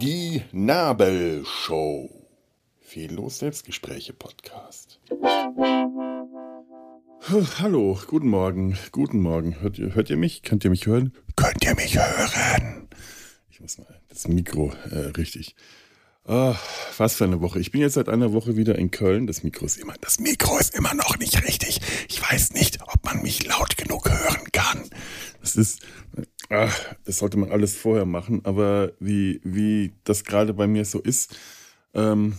Die Nabelshow. Fehllos Selbstgespräche Podcast. Hallo, guten Morgen, guten Morgen. Hört ihr, hört ihr mich? Könnt ihr mich hören? Könnt ihr mich hören? Ich muss mal das Mikro äh, richtig. Oh, was für eine Woche. Ich bin jetzt seit einer Woche wieder in Köln. Das Mikro ist immer, das Mikro ist immer noch nicht richtig. Ich weiß nicht, ob man mich laut genug hören kann. Das ist, ach, das sollte man alles vorher machen. Aber wie, wie das gerade bei mir so ist, ähm,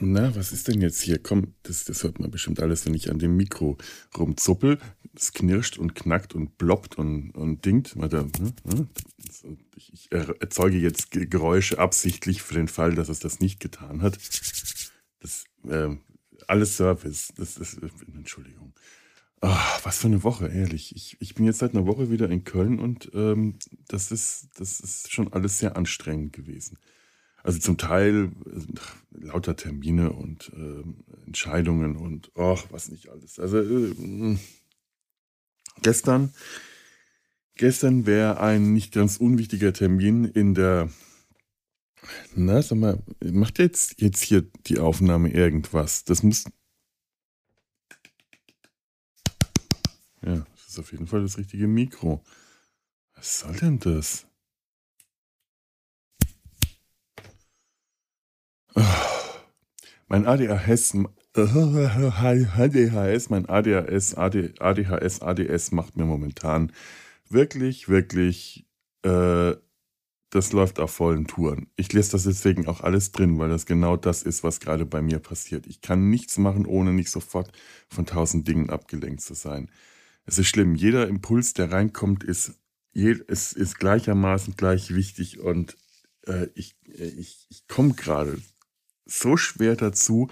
na, was ist denn jetzt hier? Komm, das, das hört man bestimmt alles, wenn ich an dem Mikro rumzuppel. Es knirscht und knackt und ploppt und, und dingt. Warte, ne, ne? Ich erzeuge jetzt Geräusche absichtlich für den Fall, dass es das nicht getan hat. Das, äh, alles Service. Das ist, Entschuldigung. Oh, was für eine Woche, ehrlich. Ich, ich bin jetzt seit einer Woche wieder in Köln und ähm, das, ist, das ist schon alles sehr anstrengend gewesen. Also zum Teil ach, lauter Termine und äh, Entscheidungen und ach, was nicht alles. Also äh, gestern Gestern wäre ein nicht ganz unwichtiger Termin in der. Na, sag mal, macht jetzt, jetzt hier die Aufnahme irgendwas? Das muss. Ja, das ist auf jeden Fall das richtige Mikro. Was soll denn das? Mein ADHS, ADHS, mein ADHS, ADHS, ADS macht mir momentan wirklich, wirklich, äh, das läuft auf vollen Touren. Ich lese das deswegen auch alles drin, weil das genau das ist, was gerade bei mir passiert. Ich kann nichts machen, ohne nicht sofort von tausend Dingen abgelenkt zu sein. Es ist schlimm. Jeder Impuls, der reinkommt, ist, ist, ist gleichermaßen gleich wichtig und äh, ich, äh, ich, ich komme gerade so schwer dazu,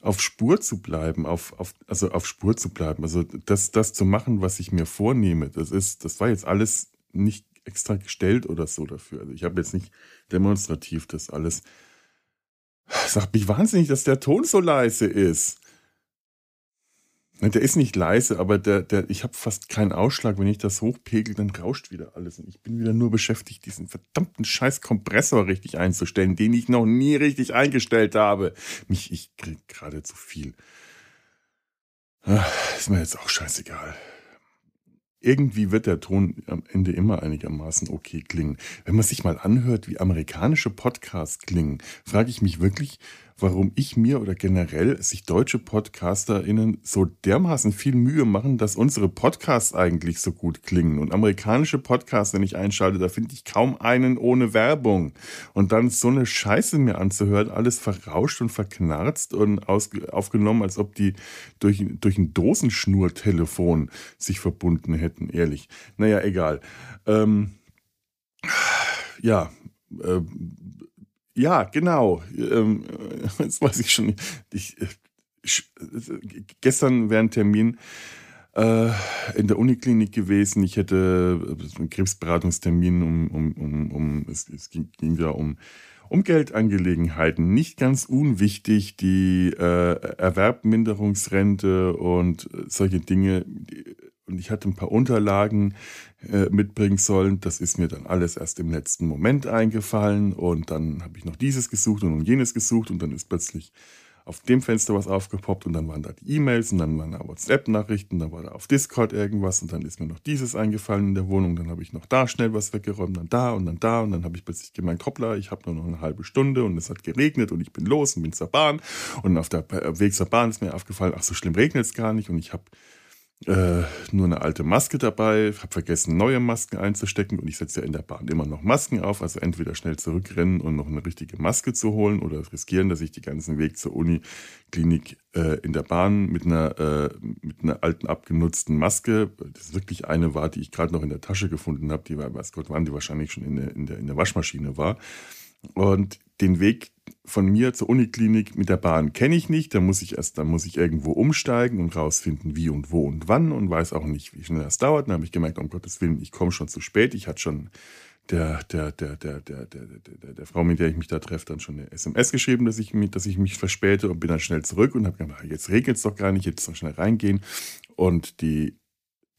auf Spur zu bleiben, auf, auf, also auf Spur zu bleiben, also das, das zu machen, was ich mir vornehme, das ist, das war jetzt alles nicht extra gestellt oder so dafür. Also ich habe jetzt nicht demonstrativ das alles. Sagt mich wahnsinnig, dass der Ton so leise ist. Der ist nicht leise, aber der, der, ich habe fast keinen Ausschlag. Wenn ich das hochpegel, dann rauscht wieder alles. Und ich bin wieder nur beschäftigt, diesen verdammten scheiß Kompressor richtig einzustellen, den ich noch nie richtig eingestellt habe. Mich, ich krieg gerade zu viel. Ach, ist mir jetzt auch scheißegal irgendwie wird der Ton am Ende immer einigermaßen okay klingen. Wenn man sich mal anhört, wie amerikanische Podcasts klingen, frage ich mich wirklich, warum ich mir oder generell sich deutsche PodcasterInnen so dermaßen viel Mühe machen, dass unsere Podcasts eigentlich so gut klingen. Und amerikanische Podcasts, wenn ich einschalte, da finde ich kaum einen ohne Werbung. Und dann so eine Scheiße mir anzuhören, alles verrauscht und verknarzt und aufgenommen, als ob die durch, durch ein Dosenschnurtelefon sich verbunden hätten, ehrlich. Naja, egal. Ähm, ja, äh, ja, genau. Ähm, jetzt weiß ich schon. Ich, ich, gestern wäre ein Termin äh, in der Uniklinik gewesen. Ich hätte einen Krebsberatungstermin, um, um, um, um es, es ging, ging da um, um Geldangelegenheiten. Nicht ganz unwichtig, die äh, Erwerbminderungsrente und solche Dinge. Und ich hatte ein paar Unterlagen, äh, mitbringen sollen. Das ist mir dann alles erst im letzten Moment eingefallen und dann habe ich noch dieses gesucht und jenes gesucht und dann ist plötzlich auf dem Fenster was aufgepoppt und dann waren da die E-Mails und dann waren da WhatsApp-Nachrichten, dann war da auf Discord irgendwas und dann ist mir noch dieses eingefallen in der Wohnung, dann habe ich noch da schnell was weggeräumt, dann da und dann da und dann habe ich plötzlich gemerkt, hoppla, ich habe nur noch eine halbe Stunde und es hat geregnet und ich bin los und bin zur Bahn und auf der Weg zur Bahn ist mir aufgefallen, ach so schlimm regnet es gar nicht und ich habe äh, nur eine alte Maske dabei, habe vergessen, neue Masken einzustecken und ich setze ja in der Bahn immer noch Masken auf, also entweder schnell zurückrennen und noch eine richtige Maske zu holen oder riskieren, dass ich den ganzen Weg zur Uniklinik äh, in der Bahn mit einer, äh, mit einer alten abgenutzten Maske, das wirklich eine war, die ich gerade noch in der Tasche gefunden habe, die war, weiß Gott, wann die wahrscheinlich schon in der, in der, in der Waschmaschine war. Und den Weg von mir zur Uniklinik mit der Bahn kenne ich nicht. Da muss ich erst, da muss ich irgendwo umsteigen und rausfinden, wie und wo und wann und weiß auch nicht, wie schnell das dauert. Dann habe ich gemerkt, um Gottes Willen, ich komme schon zu spät. Ich hatte schon der, der, der, der, der, der, der, der Frau, mit der ich mich da treffe, dann schon eine SMS geschrieben, dass ich, mich, dass ich mich verspäte und bin dann schnell zurück und habe gedacht, jetzt regnet es doch gar nicht, jetzt noch schnell reingehen. Und die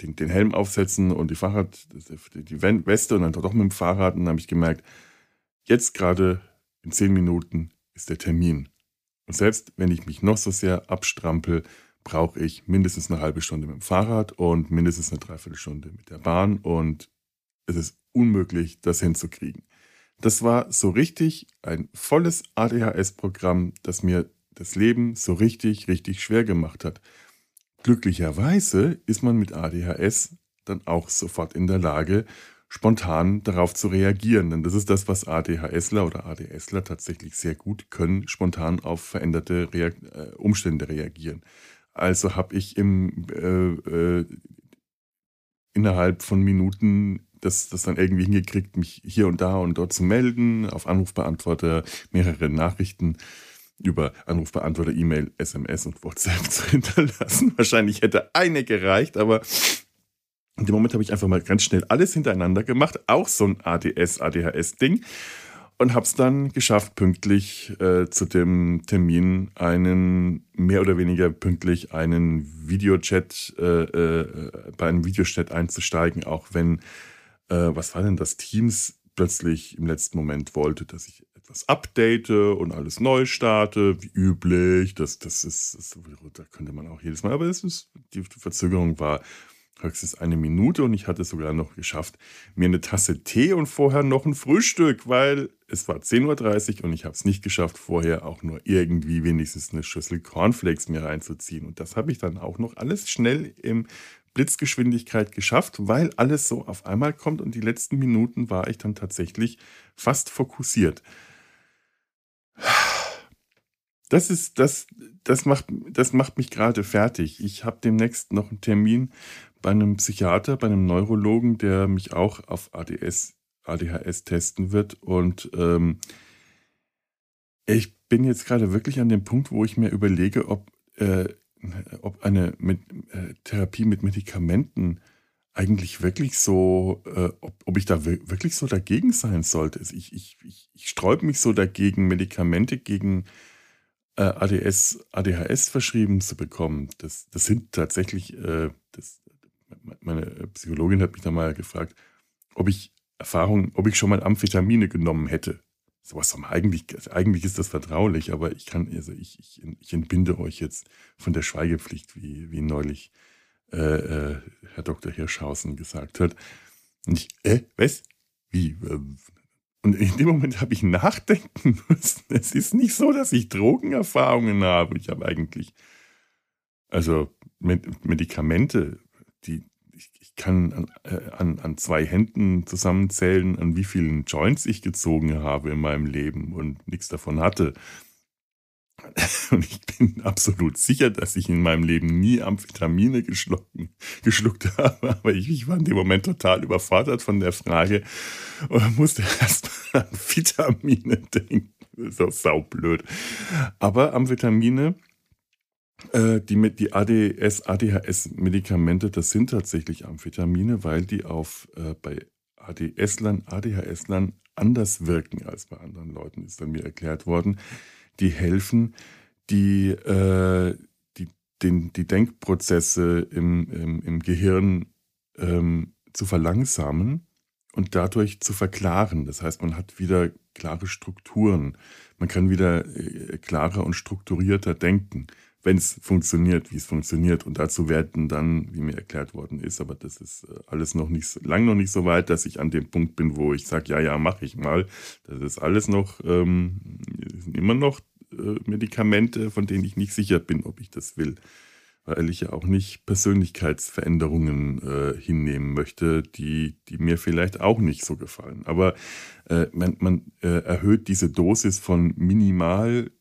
den, den Helm aufsetzen und die Fahrrad, die Weste und dann doch mit dem Fahrrad. Und dann habe ich gemerkt, jetzt gerade in zehn Minuten ist der Termin. Und selbst wenn ich mich noch so sehr abstrampel, brauche ich mindestens eine halbe Stunde mit dem Fahrrad und mindestens eine Dreiviertelstunde mit der Bahn. Und es ist unmöglich, das hinzukriegen. Das war so richtig ein volles ADHS-Programm, das mir das Leben so richtig, richtig schwer gemacht hat. Glücklicherweise ist man mit ADHS dann auch sofort in der Lage, spontan darauf zu reagieren. Denn das ist das, was ADHSler oder ADSler tatsächlich sehr gut können, spontan auf veränderte Reak äh, Umstände reagieren. Also habe ich im, äh, äh, innerhalb von Minuten das, das dann irgendwie hingekriegt, mich hier und da und dort zu melden, auf Anrufbeantworter mehrere Nachrichten über Anrufbeantworter, E-Mail, SMS und WhatsApp zu hinterlassen. Wahrscheinlich hätte eine gereicht, aber in dem Moment habe ich einfach mal ganz schnell alles hintereinander gemacht, auch so ein ADS, ADHS-Ding und habe es dann geschafft, pünktlich äh, zu dem Termin einen, mehr oder weniger pünktlich einen Videochat, äh, äh, bei einem Videochat einzusteigen, auch wenn, äh, was war denn das, Teams plötzlich im letzten Moment wollte, dass ich etwas update und alles neu starte, wie üblich. Das, das ist, das, da könnte man auch jedes Mal, aber es ist, die Verzögerung war höchstens eine Minute und ich hatte es sogar noch geschafft, mir eine Tasse Tee und vorher noch ein Frühstück, weil es war 10.30 Uhr und ich habe es nicht geschafft, vorher auch nur irgendwie wenigstens eine Schüssel Cornflakes mir reinzuziehen. Und das habe ich dann auch noch alles schnell im Blitzgeschwindigkeit geschafft, weil alles so auf einmal kommt und die letzten Minuten war ich dann tatsächlich fast fokussiert. Das ist, das, das macht, das macht mich gerade fertig. Ich habe demnächst noch einen Termin bei einem Psychiater, bei einem Neurologen, der mich auch auf ADS, ADHS testen wird. Und ähm, ich bin jetzt gerade wirklich an dem Punkt, wo ich mir überlege, ob, äh, ob eine mit, äh, Therapie mit Medikamenten eigentlich wirklich so, äh, ob, ob ich da wirklich so dagegen sein sollte. Also ich, ich, ich, ich sträube mich so dagegen, Medikamente gegen äh, ADS, ADHS verschrieben zu bekommen. Das, das sind tatsächlich, äh, das, meine Psychologin hat mich da mal gefragt, ob ich Erfahrung, ob ich schon mal Amphetamine genommen hätte. Sowas eigentlich, eigentlich ist das vertraulich, aber ich kann, also ich, ich, ich entbinde euch jetzt von der Schweigepflicht, wie, wie neulich äh, äh, Herr Dr. Hirschhausen gesagt hat. Und ich, äh, was? Wie? Und in dem Moment habe ich nachdenken müssen. Es ist nicht so, dass ich Drogenerfahrungen habe. Ich habe eigentlich, also Medikamente die, kann an, äh, an, an zwei Händen zusammenzählen, an wie vielen Joints ich gezogen habe in meinem Leben und nichts davon hatte. Und ich bin absolut sicher, dass ich in meinem Leben nie Amphetamine geschluckt, habe. Aber ich, ich, war in dem Moment total überfordert von der Frage und musste erst mal an Vitamine denken. Das ist auch saublöd. Aber Amphetamine die, die ADS, ADHS-Medikamente, das sind tatsächlich Amphetamine, weil die auf äh, bei ADS-Lern, ADHS-Lern anders wirken als bei anderen Leuten, ist dann mir erklärt worden. Die helfen, die, äh, die, den, die Denkprozesse im, im, im Gehirn ähm, zu verlangsamen und dadurch zu verklaren. Das heißt, man hat wieder klare Strukturen. Man kann wieder äh, klarer und strukturierter denken wenn es funktioniert, wie es funktioniert. Und dazu werden dann, wie mir erklärt worden ist, aber das ist äh, alles noch nicht, lang noch nicht so weit, dass ich an dem Punkt bin, wo ich sage, ja, ja, mache ich mal. Das ist alles noch, ähm, immer noch äh, Medikamente, von denen ich nicht sicher bin, ob ich das will. Weil ich ja auch nicht Persönlichkeitsveränderungen äh, hinnehmen möchte, die, die mir vielleicht auch nicht so gefallen. Aber äh, man, man äh, erhöht diese Dosis von minimal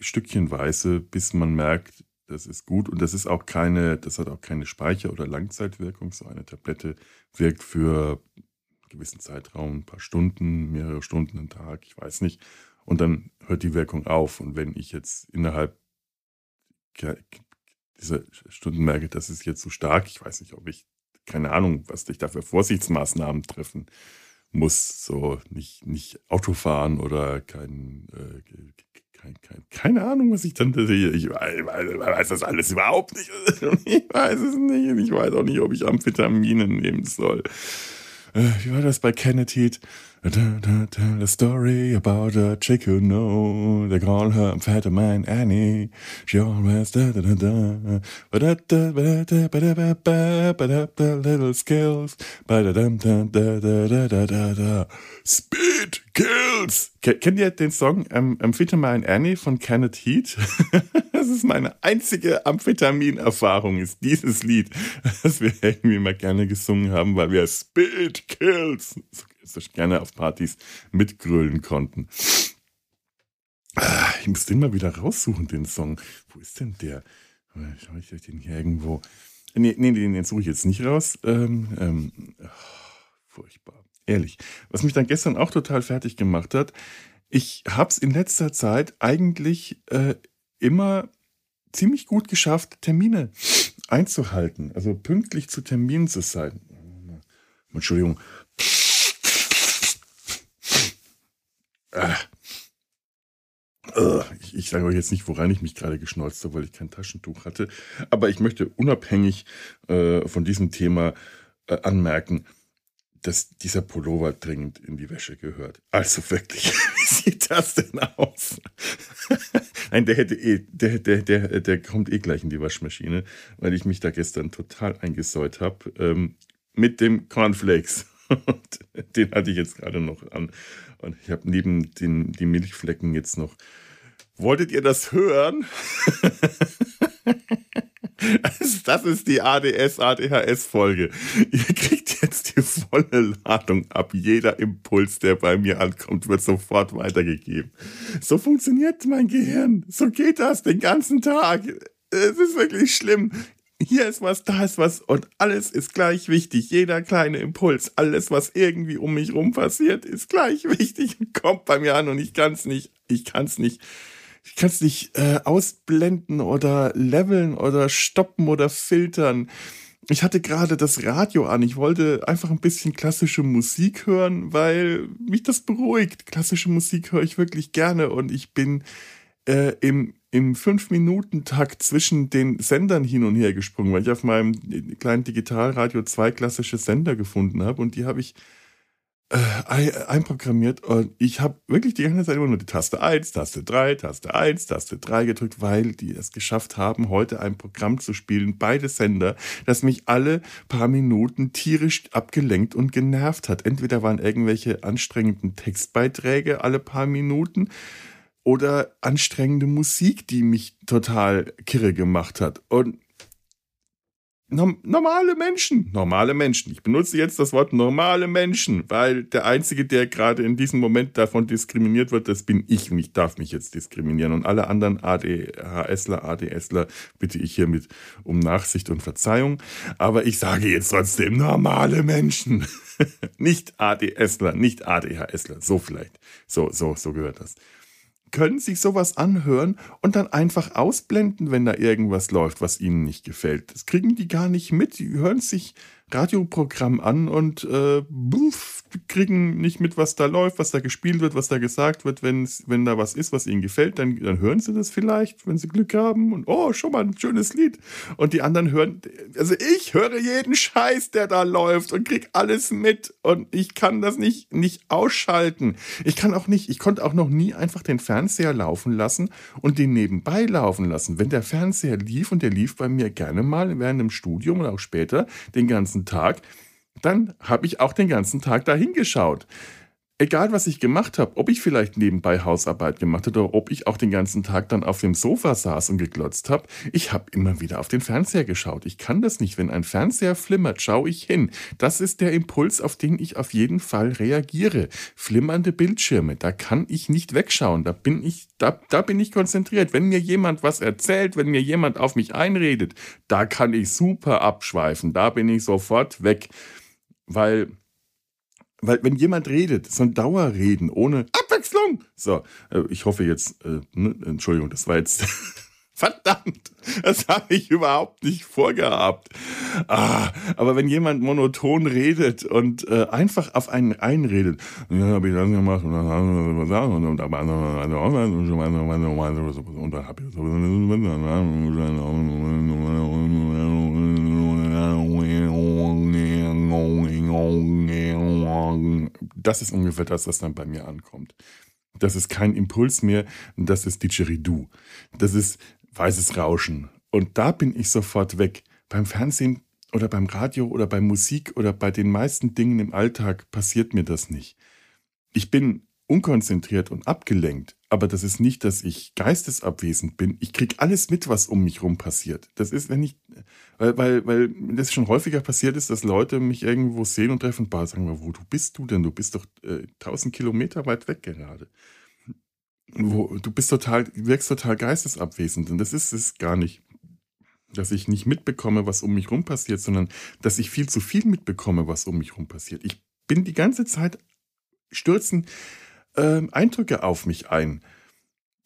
stückchenweise, bis man merkt, das ist gut. Und das ist auch keine, das hat auch keine Speicher- oder Langzeitwirkung. So eine Tablette wirkt für einen gewissen Zeitraum, ein paar Stunden, mehrere Stunden am Tag, ich weiß nicht. Und dann hört die Wirkung auf. Und wenn ich jetzt innerhalb dieser Stunden merke, das ist jetzt so stark, ich weiß nicht, ob ich, keine Ahnung, was ich da für Vorsichtsmaßnahmen treffen muss, so nicht, nicht Auto fahren oder kein, äh, keine Ahnung, was ich dann sehe. Ich weiß, das alles überhaupt nicht. Ich weiß es nicht. Ich weiß auch nicht, ob ich Amphetamine nehmen soll. Äh, wie war das bei Kenneth Heat? Tell a story about a chick who know they call her Amphetamine Annie. She always da da da da. But da da da da da da da da little skills. But da da da da da da da da. Speed kills. Kennt ihr den Song ähm, Amphetamine Annie von Kenneth Heat? das ist meine einzige Amphetamin-Erfahrung, ist dieses Lied, das wir irgendwie mal gerne gesungen haben, weil wir Speed kills so gerne auf Partys mitgrölen konnten. Ah, ich muss den mal wieder raussuchen, den Song. Wo ist denn der? Schau ich euch den hier irgendwo? Nee, nee, den, suche ich jetzt nicht raus. Ähm, ähm, oh, furchtbar. Ehrlich. Was mich dann gestern auch total fertig gemacht hat, ich habe es in letzter Zeit eigentlich äh, immer ziemlich gut geschafft, Termine einzuhalten. Also pünktlich zu Terminen zu sein. Entschuldigung. Äh. Ich, ich sage euch jetzt nicht, woran ich mich gerade geschnolzt habe, weil ich kein Taschentuch hatte. Aber ich möchte unabhängig äh, von diesem Thema äh, anmerken, dass dieser Pullover dringend in die Wäsche gehört. Also wirklich, wie sieht das denn aus? Nein, der hätte eh, der, der, der, der kommt eh gleich in die Waschmaschine, weil ich mich da gestern total eingesäut habe ähm, mit dem Cornflakes. Den hatte ich jetzt gerade noch an. Und ich habe neben den die Milchflecken jetzt noch. Wolltet ihr das hören? das ist die ADS-ADHS-Folge. Ihr kriegt jetzt die volle Ladung ab. Jeder Impuls, der bei mir ankommt, wird sofort weitergegeben. So funktioniert mein Gehirn. So geht das den ganzen Tag. Es ist wirklich schlimm hier ist was, da ist was und alles ist gleich wichtig. Jeder kleine Impuls, alles, was irgendwie um mich rum passiert, ist gleich wichtig und kommt bei mir an und ich kann es nicht, ich kann es nicht, ich kann es nicht äh, ausblenden oder leveln oder stoppen oder filtern. Ich hatte gerade das Radio an. Ich wollte einfach ein bisschen klassische Musik hören, weil mich das beruhigt. Klassische Musik höre ich wirklich gerne und ich bin äh, im im Fünf-Minuten-Takt zwischen den Sendern hin und her gesprungen, weil ich auf meinem kleinen Digitalradio zwei klassische Sender gefunden habe und die habe ich äh, einprogrammiert und ich habe wirklich die ganze Zeit immer nur die Taste 1, Taste 3, Taste 1, Taste 3 gedrückt, weil die es geschafft haben, heute ein Programm zu spielen, beide Sender, das mich alle paar Minuten tierisch abgelenkt und genervt hat. Entweder waren irgendwelche anstrengenden Textbeiträge alle paar Minuten oder anstrengende Musik, die mich total kirre gemacht hat. Und normale Menschen, normale Menschen. Ich benutze jetzt das Wort normale Menschen, weil der Einzige, der gerade in diesem Moment davon diskriminiert wird, das bin ich und ich darf mich jetzt diskriminieren. Und alle anderen ADHSler, ADSler bitte ich hiermit um Nachsicht und Verzeihung. Aber ich sage jetzt trotzdem normale Menschen. nicht ADSler, nicht ADHSler. So vielleicht. So, so, so gehört das können sich sowas anhören und dann einfach ausblenden, wenn da irgendwas läuft, was ihnen nicht gefällt. Das kriegen die gar nicht mit. Die hören sich Radioprogramm an und äh, buff, kriegen nicht mit, was da läuft, was da gespielt wird, was da gesagt wird. Wenn's, wenn da was ist, was ihnen gefällt, dann, dann hören sie das vielleicht, wenn sie Glück haben. Und oh, schon mal ein schönes Lied. Und die anderen hören, also ich höre jeden Scheiß, der da läuft und krieg alles mit. Und ich kann das nicht, nicht ausschalten. Ich kann auch nicht, ich konnte auch noch nie einfach den Fernseher laufen lassen und den nebenbei laufen lassen. Wenn der Fernseher lief und der lief bei mir gerne mal während dem Studium oder auch später den ganzen ganzen Tag, dann habe ich auch den ganzen Tag da hingeschaut. Egal, was ich gemacht habe, ob ich vielleicht nebenbei Hausarbeit gemacht habe oder ob ich auch den ganzen Tag dann auf dem Sofa saß und geglotzt habe, ich habe immer wieder auf den Fernseher geschaut. Ich kann das nicht. Wenn ein Fernseher flimmert, schaue ich hin. Das ist der Impuls, auf den ich auf jeden Fall reagiere. Flimmernde Bildschirme, da kann ich nicht wegschauen. Da bin ich, da, da bin ich konzentriert. Wenn mir jemand was erzählt, wenn mir jemand auf mich einredet, da kann ich super abschweifen. Da bin ich sofort weg. Weil weil wenn jemand redet, so ein Dauerreden ohne Abwechslung. So, äh, ich hoffe jetzt, äh, ne, Entschuldigung, das war jetzt Verdammt, das habe ich überhaupt nicht vorgehabt. Ah, aber wenn jemand monoton redet und äh, einfach auf einen einredet, dann habe ich das gemacht und dann haben wir gesagt und dann habe ich das ist ungefähr das, was dann bei mir ankommt. Das ist kein Impuls mehr, das ist Didgeridoo. Das ist weißes Rauschen. Und da bin ich sofort weg. Beim Fernsehen oder beim Radio oder bei Musik oder bei den meisten Dingen im Alltag passiert mir das nicht. Ich bin unkonzentriert und abgelenkt, aber das ist nicht, dass ich geistesabwesend bin. Ich kriege alles mit, was um mich rum passiert. Das ist, wenn ich, weil, weil, weil das schon häufiger passiert ist, dass Leute mich irgendwo sehen und treffen, bah, sagen wo du bist du denn? Du bist doch äh, 1000 Kilometer weit weg gerade. Wo, du bist total, wirkst total geistesabwesend und das ist es gar nicht dass ich nicht mitbekomme, was um mich rum passiert, sondern dass ich viel zu viel mitbekomme, was um mich rum passiert. Ich bin die ganze Zeit stürzen äh, Eindrücke auf mich ein.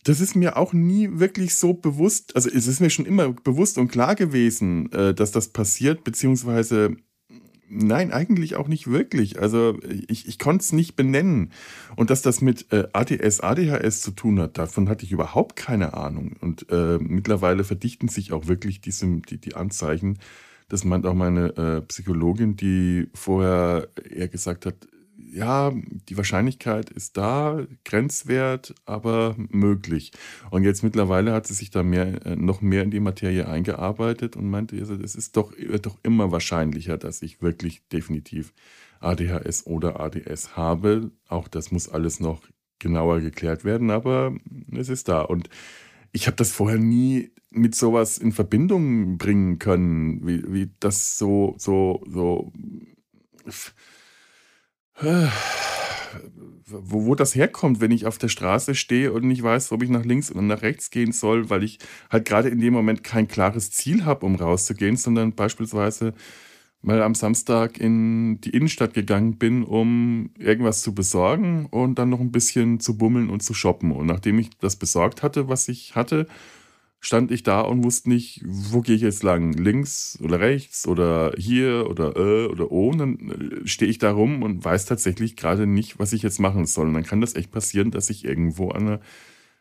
Das ist mir auch nie wirklich so bewusst, also es ist mir schon immer bewusst und klar gewesen, äh, dass das passiert, beziehungsweise nein, eigentlich auch nicht wirklich. Also ich, ich konnte es nicht benennen. Und dass das mit äh, ADS, ADHS zu tun hat, davon hatte ich überhaupt keine Ahnung. Und äh, mittlerweile verdichten sich auch wirklich diese, die, die Anzeichen. Das meint auch meine äh, Psychologin, die vorher eher gesagt hat, ja, die Wahrscheinlichkeit ist da, grenzwert, aber möglich. Und jetzt mittlerweile hat sie sich da mehr, äh, noch mehr in die Materie eingearbeitet und meinte, es ist doch, doch immer wahrscheinlicher, dass ich wirklich definitiv ADHS oder ADS habe. Auch das muss alles noch genauer geklärt werden, aber es ist da. Und ich habe das vorher nie mit sowas in Verbindung bringen können, wie, wie das so, so, so wo, wo das herkommt, wenn ich auf der Straße stehe und nicht weiß, ob ich nach links oder nach rechts gehen soll, weil ich halt gerade in dem Moment kein klares Ziel habe, um rauszugehen, sondern beispielsweise mal am Samstag in die Innenstadt gegangen bin, um irgendwas zu besorgen und dann noch ein bisschen zu bummeln und zu shoppen. Und nachdem ich das besorgt hatte, was ich hatte, stand ich da und wusste nicht, wo gehe ich jetzt lang? Links oder rechts oder hier oder äh oder oh. Und dann äh, stehe ich da rum und weiß tatsächlich gerade nicht, was ich jetzt machen soll. Und dann kann das echt passieren, dass ich irgendwo an einer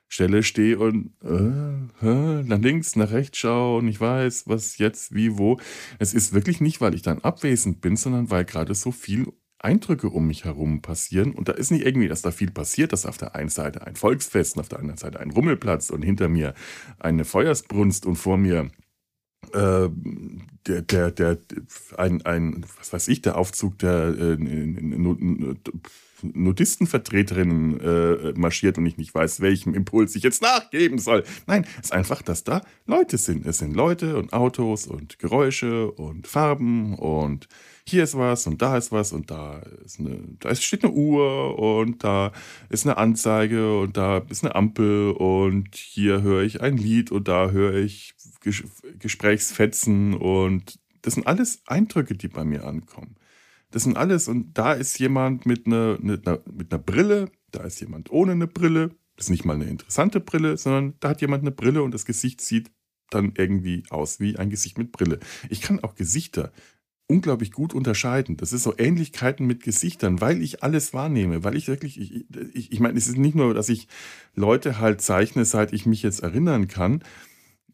Stelle stehe und äh, äh, nach links, nach rechts schaue und ich weiß, was jetzt, wie, wo. Es ist wirklich nicht, weil ich dann abwesend bin, sondern weil gerade so viel Eindrücke um mich herum passieren. Und da ist nicht irgendwie, dass da viel passiert, dass auf der einen Seite ein Volksfest und auf der anderen Seite ein Rummelplatz und hinter mir eine Feuersbrunst und vor mir äh, der, der, der, ein, ein, was weiß ich, der Aufzug der äh, Nudistenvertreterinnen äh, marschiert und ich nicht weiß, welchem Impuls ich jetzt nachgeben soll. Nein, es ist einfach, dass da Leute sind. Es sind Leute und Autos und Geräusche und Farben und hier ist was und da ist was und da ist eine, da steht eine Uhr und da ist eine Anzeige und da ist eine Ampel und hier höre ich ein Lied und da höre ich Ges Gesprächsfetzen und das sind alles Eindrücke, die bei mir ankommen. Das sind alles und da ist jemand mit einer, mit einer, mit einer Brille, da ist jemand ohne eine Brille. Das ist nicht mal eine interessante Brille, sondern da hat jemand eine Brille und das Gesicht sieht dann irgendwie aus wie ein Gesicht mit Brille. Ich kann auch Gesichter unglaublich gut unterscheiden. Das ist so Ähnlichkeiten mit Gesichtern, weil ich alles wahrnehme, weil ich wirklich, ich, ich, ich meine, es ist nicht nur, dass ich Leute halt zeichne, seit ich mich jetzt erinnern kann.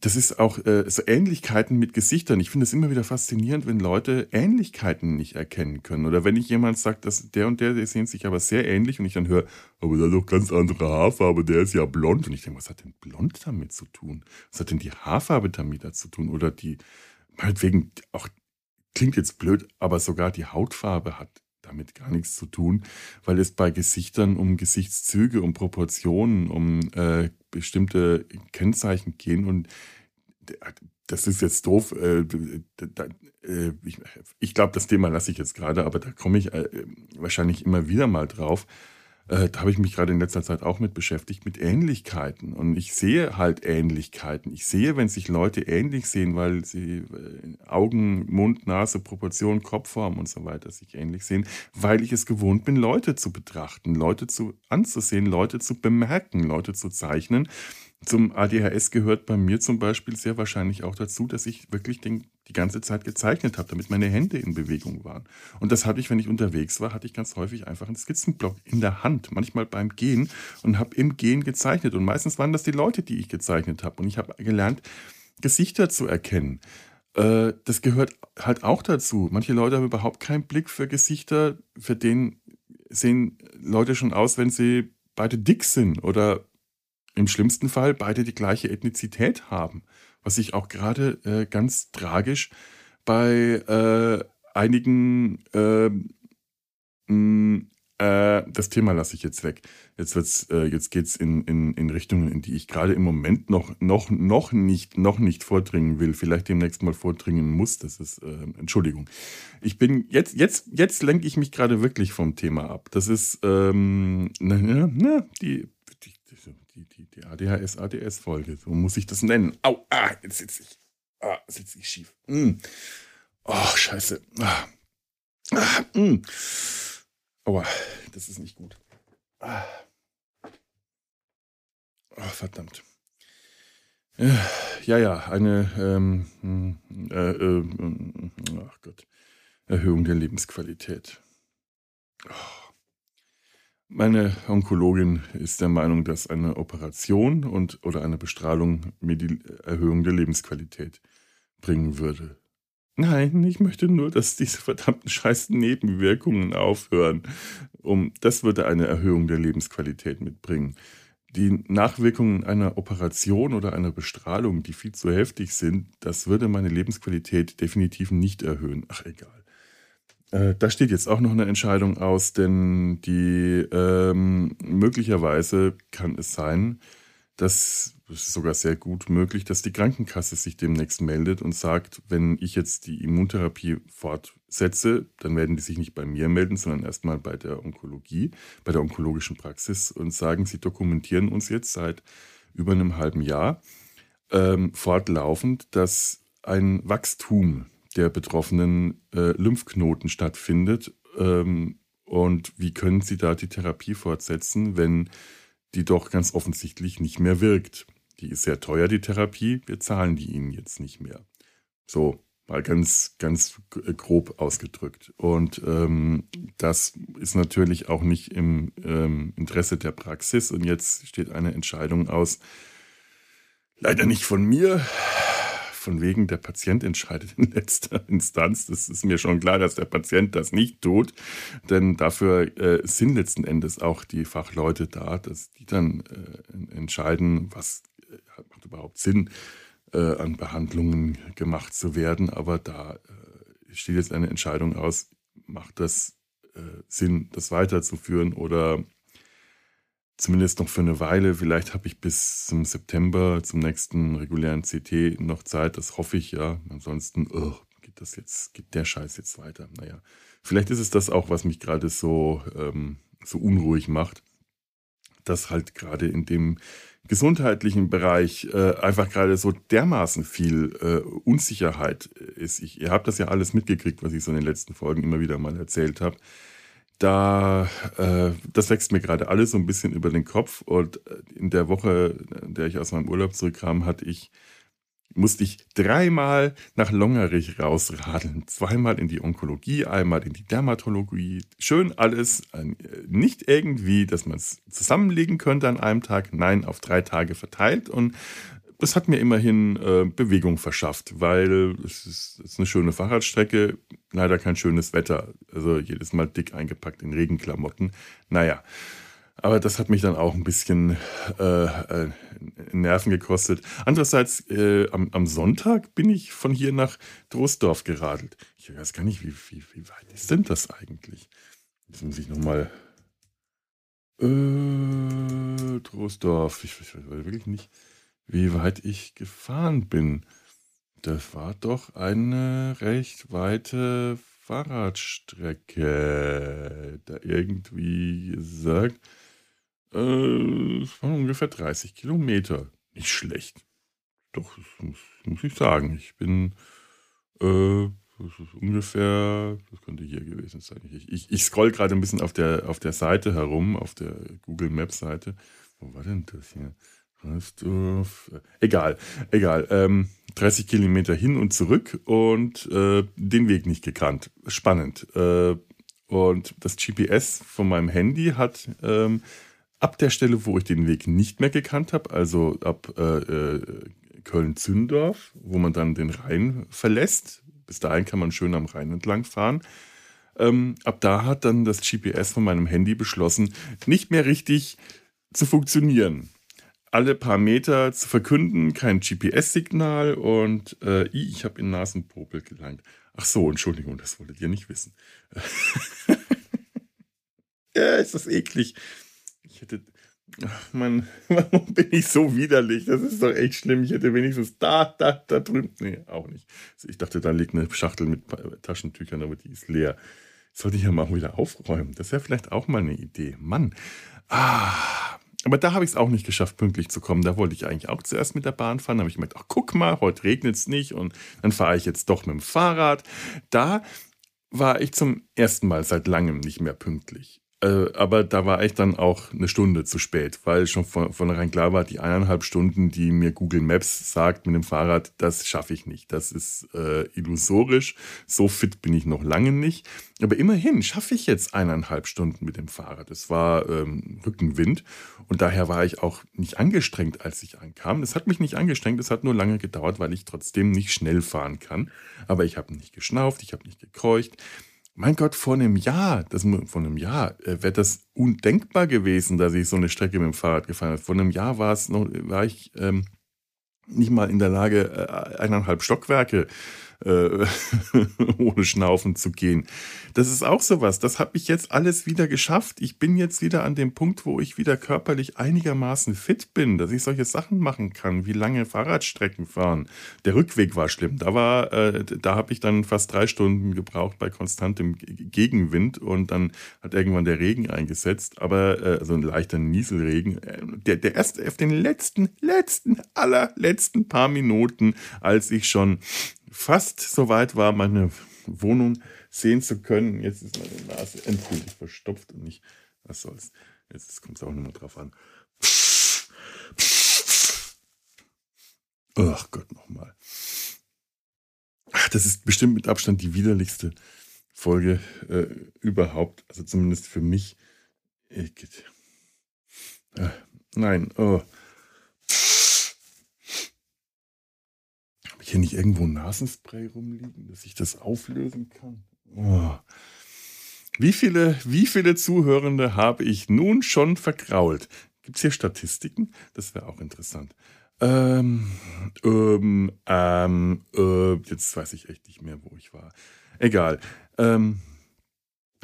Das ist auch äh, so Ähnlichkeiten mit Gesichtern. Ich finde es immer wieder faszinierend, wenn Leute Ähnlichkeiten nicht erkennen können. Oder wenn ich jemand sagt, dass der und der, der sehen sich aber sehr ähnlich und ich dann höre, aber der hat doch ganz andere Haarfarbe, der ist ja blond. Und ich denke, was hat denn blond damit zu tun? Was hat denn die Haarfarbe damit zu tun? Oder die, meinetwegen auch klingt jetzt blöd, aber sogar die Hautfarbe hat damit gar nichts zu tun, weil es bei Gesichtern um Gesichtszüge, um Proportionen, um äh, bestimmte Kennzeichen gehen und das ist jetzt doof. Äh, da, äh, ich, ich glaube, das Thema lasse ich jetzt gerade, aber da komme ich äh, wahrscheinlich immer wieder mal drauf äh, da habe ich mich gerade in letzter Zeit auch mit beschäftigt, mit Ähnlichkeiten. Und ich sehe halt Ähnlichkeiten. Ich sehe, wenn sich Leute ähnlich sehen, weil sie äh, Augen, Mund, Nase, Proportion, Kopfform und so weiter sich ähnlich sehen, weil ich es gewohnt bin, Leute zu betrachten, Leute zu anzusehen, Leute zu bemerken, Leute zu zeichnen. Zum ADHS gehört bei mir zum Beispiel sehr wahrscheinlich auch dazu, dass ich wirklich den, die ganze Zeit gezeichnet habe, damit meine Hände in Bewegung waren. Und das hatte ich, wenn ich unterwegs war, hatte ich ganz häufig einfach einen Skizzenblock in der Hand, manchmal beim Gehen und habe im Gehen gezeichnet. Und meistens waren das die Leute, die ich gezeichnet habe. Und ich habe gelernt, Gesichter zu erkennen. Äh, das gehört halt auch dazu. Manche Leute haben überhaupt keinen Blick für Gesichter, für den sehen Leute schon aus, wenn sie beide dick sind oder im schlimmsten Fall beide die gleiche Ethnizität haben. Was ich auch gerade äh, ganz tragisch bei äh, einigen mh, äh, das Thema lasse ich jetzt weg. Jetzt wird's, äh, jetzt geht's in, in, in Richtungen, in die ich gerade im Moment noch, noch, noch nicht, noch nicht vordringen will. Vielleicht demnächst mal vordringen muss. Das ist, äh, Entschuldigung. Ich bin, jetzt, jetzt, jetzt lenke ich mich gerade wirklich vom Thema ab. Das ist, ähm, na, na, die, die, die, die, die ADHS-ADS-Folge. So muss ich das nennen. Au, ah, jetzt sitze ich. Ah, sitze ich schief. Mm. Oh, scheiße. Ah. Ah, mm. Aua, das ist nicht gut. Ah. Oh, verdammt. Ja, ja, eine ähm, hm, äh, äh, ach Gott, Erhöhung der Lebensqualität. Oh. Meine Onkologin ist der Meinung, dass eine Operation und oder eine Bestrahlung mir die Erhöhung der Lebensqualität bringen würde. Nein, ich möchte nur, dass diese verdammten scheiß Nebenwirkungen aufhören. Um, das würde eine Erhöhung der Lebensqualität mitbringen. Die Nachwirkungen einer Operation oder einer Bestrahlung, die viel zu heftig sind, das würde meine Lebensqualität definitiv nicht erhöhen. Ach, egal. Äh, da steht jetzt auch noch eine Entscheidung aus, denn die ähm, möglicherweise kann es sein, dass es ist sogar sehr gut möglich, dass die Krankenkasse sich demnächst meldet und sagt, wenn ich jetzt die Immuntherapie fortsetze, dann werden die sich nicht bei mir melden, sondern erstmal bei der Onkologie, bei der onkologischen Praxis und sagen, sie dokumentieren uns jetzt seit über einem halben Jahr ähm, fortlaufend, dass ein Wachstum der betroffenen äh, Lymphknoten stattfindet. Ähm, und wie können Sie da die Therapie fortsetzen, wenn die doch ganz offensichtlich nicht mehr wirkt? Die ist sehr teuer, die Therapie. Wir zahlen die ihnen jetzt nicht mehr. So, mal ganz, ganz grob ausgedrückt. Und ähm, das ist natürlich auch nicht im ähm, Interesse der Praxis. Und jetzt steht eine Entscheidung aus, leider nicht von mir, von wegen der Patient entscheidet in letzter Instanz. Das ist mir schon klar, dass der Patient das nicht tut, denn dafür äh, sind letzten Endes auch die Fachleute da, dass die dann äh, entscheiden, was macht überhaupt Sinn, äh, an Behandlungen gemacht zu werden. Aber da äh, steht jetzt eine Entscheidung aus, macht das äh, Sinn, das weiterzuführen oder zumindest noch für eine Weile. Vielleicht habe ich bis zum September, zum nächsten regulären CT noch Zeit. Das hoffe ich ja. Ansonsten oh, geht das jetzt, geht der Scheiß jetzt weiter. Naja, vielleicht ist es das auch, was mich gerade so, ähm, so unruhig macht. Dass halt gerade in dem gesundheitlichen Bereich äh, einfach gerade so dermaßen viel äh, Unsicherheit ist. Ich, ihr habt das ja alles mitgekriegt, was ich so in den letzten Folgen immer wieder mal erzählt habe. Da, äh, das wächst mir gerade alles so ein bisschen über den Kopf. Und äh, in der Woche, in der ich aus meinem Urlaub zurückkam, hatte ich musste ich dreimal nach Longerich rausradeln. Zweimal in die Onkologie, einmal in die Dermatologie. Schön alles, nicht irgendwie, dass man es zusammenlegen könnte an einem Tag, nein, auf drei Tage verteilt. Und das hat mir immerhin äh, Bewegung verschafft, weil es ist, es ist eine schöne Fahrradstrecke, leider kein schönes Wetter. Also jedes Mal dick eingepackt in Regenklamotten. Naja. Aber das hat mich dann auch ein bisschen äh, äh, Nerven gekostet. Andererseits, äh, am, am, Sonntag bin ich von hier nach Troisdorf geradelt. Ich weiß gar nicht, wie, wie, wie weit ist denn das eigentlich? Jetzt muss ich nochmal. Äh, Troisdorf. Ich, ich weiß wirklich nicht, wie weit ich gefahren bin. Das war doch eine recht weite Fahrradstrecke. Da irgendwie gesagt. Äh, es waren ungefähr 30 Kilometer. Nicht schlecht. Doch, das muss, muss ich sagen. Ich bin äh, das ist ungefähr, das könnte hier gewesen sein. Ich, ich, ich scroll gerade ein bisschen auf der, auf der Seite herum, auf der Google Maps Seite. Wo war denn das hier? Rösdorf. Egal, egal. Ähm, 30 Kilometer hin und zurück und äh, den Weg nicht gekannt. Spannend. Äh, und das GPS von meinem Handy hat ähm, ab der Stelle, wo ich den Weg nicht mehr gekannt habe, also ab äh, äh Köln-Zündorf, wo man dann den Rhein verlässt, bis dahin kann man schön am Rhein entlang fahren. Ähm, ab da hat dann das GPS von meinem Handy beschlossen, nicht mehr richtig zu funktionieren alle paar Meter zu verkünden, kein GPS-Signal und äh, ich habe in Nasenpopel gelangt. Ach so, Entschuldigung, das wolltet ihr nicht wissen. ja, ist das eklig. Ich hätte. Ach Mann, warum bin ich so widerlich? Das ist doch echt schlimm. Ich hätte wenigstens da, da, da drüben. Nee, auch nicht. Ich dachte, da liegt eine Schachtel mit Taschentüchern, aber die ist leer. Sollte ich ja mal wieder aufräumen. Das wäre vielleicht auch mal eine Idee. Mann. Ah, aber da habe ich es auch nicht geschafft, pünktlich zu kommen. Da wollte ich eigentlich auch zuerst mit der Bahn fahren. Da habe ich gemerkt, ach guck mal, heute regnet es nicht und dann fahre ich jetzt doch mit dem Fahrrad. Da war ich zum ersten Mal seit langem nicht mehr pünktlich. Äh, aber da war ich dann auch eine Stunde zu spät, weil schon von vornherein klar war, die eineinhalb Stunden, die mir Google Maps sagt mit dem Fahrrad, das schaffe ich nicht. Das ist äh, illusorisch. So fit bin ich noch lange nicht. Aber immerhin schaffe ich jetzt eineinhalb Stunden mit dem Fahrrad. Es war ähm, Rückenwind und daher war ich auch nicht angestrengt, als ich ankam. Es hat mich nicht angestrengt, es hat nur lange gedauert, weil ich trotzdem nicht schnell fahren kann. Aber ich habe nicht geschnauft, ich habe nicht gekeucht. Mein Gott, vor einem Jahr, das, vor einem Jahr äh, wäre das undenkbar gewesen, dass ich so eine Strecke mit dem Fahrrad gefahren habe. Vor einem Jahr war es noch, war ich ähm, nicht mal in der Lage, äh, eineinhalb Stockwerke äh, ohne Schnaufen zu gehen. Das ist auch sowas. Das habe ich jetzt alles wieder geschafft. Ich bin jetzt wieder an dem Punkt, wo ich wieder körperlich einigermaßen fit bin, dass ich solche Sachen machen kann, wie lange Fahrradstrecken fahren. Der Rückweg war schlimm. Da war, äh, da habe ich dann fast drei Stunden gebraucht bei konstantem Gegenwind und dann hat irgendwann der Regen eingesetzt, aber äh, also ein leichter Nieselregen. Äh, der, der erste auf den letzten, letzten, allerletzten paar Minuten, als ich schon fast so weit war, meine Wohnung sehen zu können. Jetzt ist meine Nase endgültig verstopft und nicht, was soll's. Jetzt kommt es auch nochmal drauf an. Ach Gott, nochmal. Das ist bestimmt mit Abstand die widerlichste Folge äh, überhaupt. Also zumindest für mich. Äh, nein, oh. Hier nicht irgendwo Nasenspray rumliegen, dass ich das auflösen kann? Oh. Wie viele, wie viele Zuhörende habe ich nun schon verkrault? Gibt es hier Statistiken? Das wäre auch interessant. Ähm, ähm, ähm, äh, jetzt weiß ich echt nicht mehr, wo ich war. Egal. Ähm,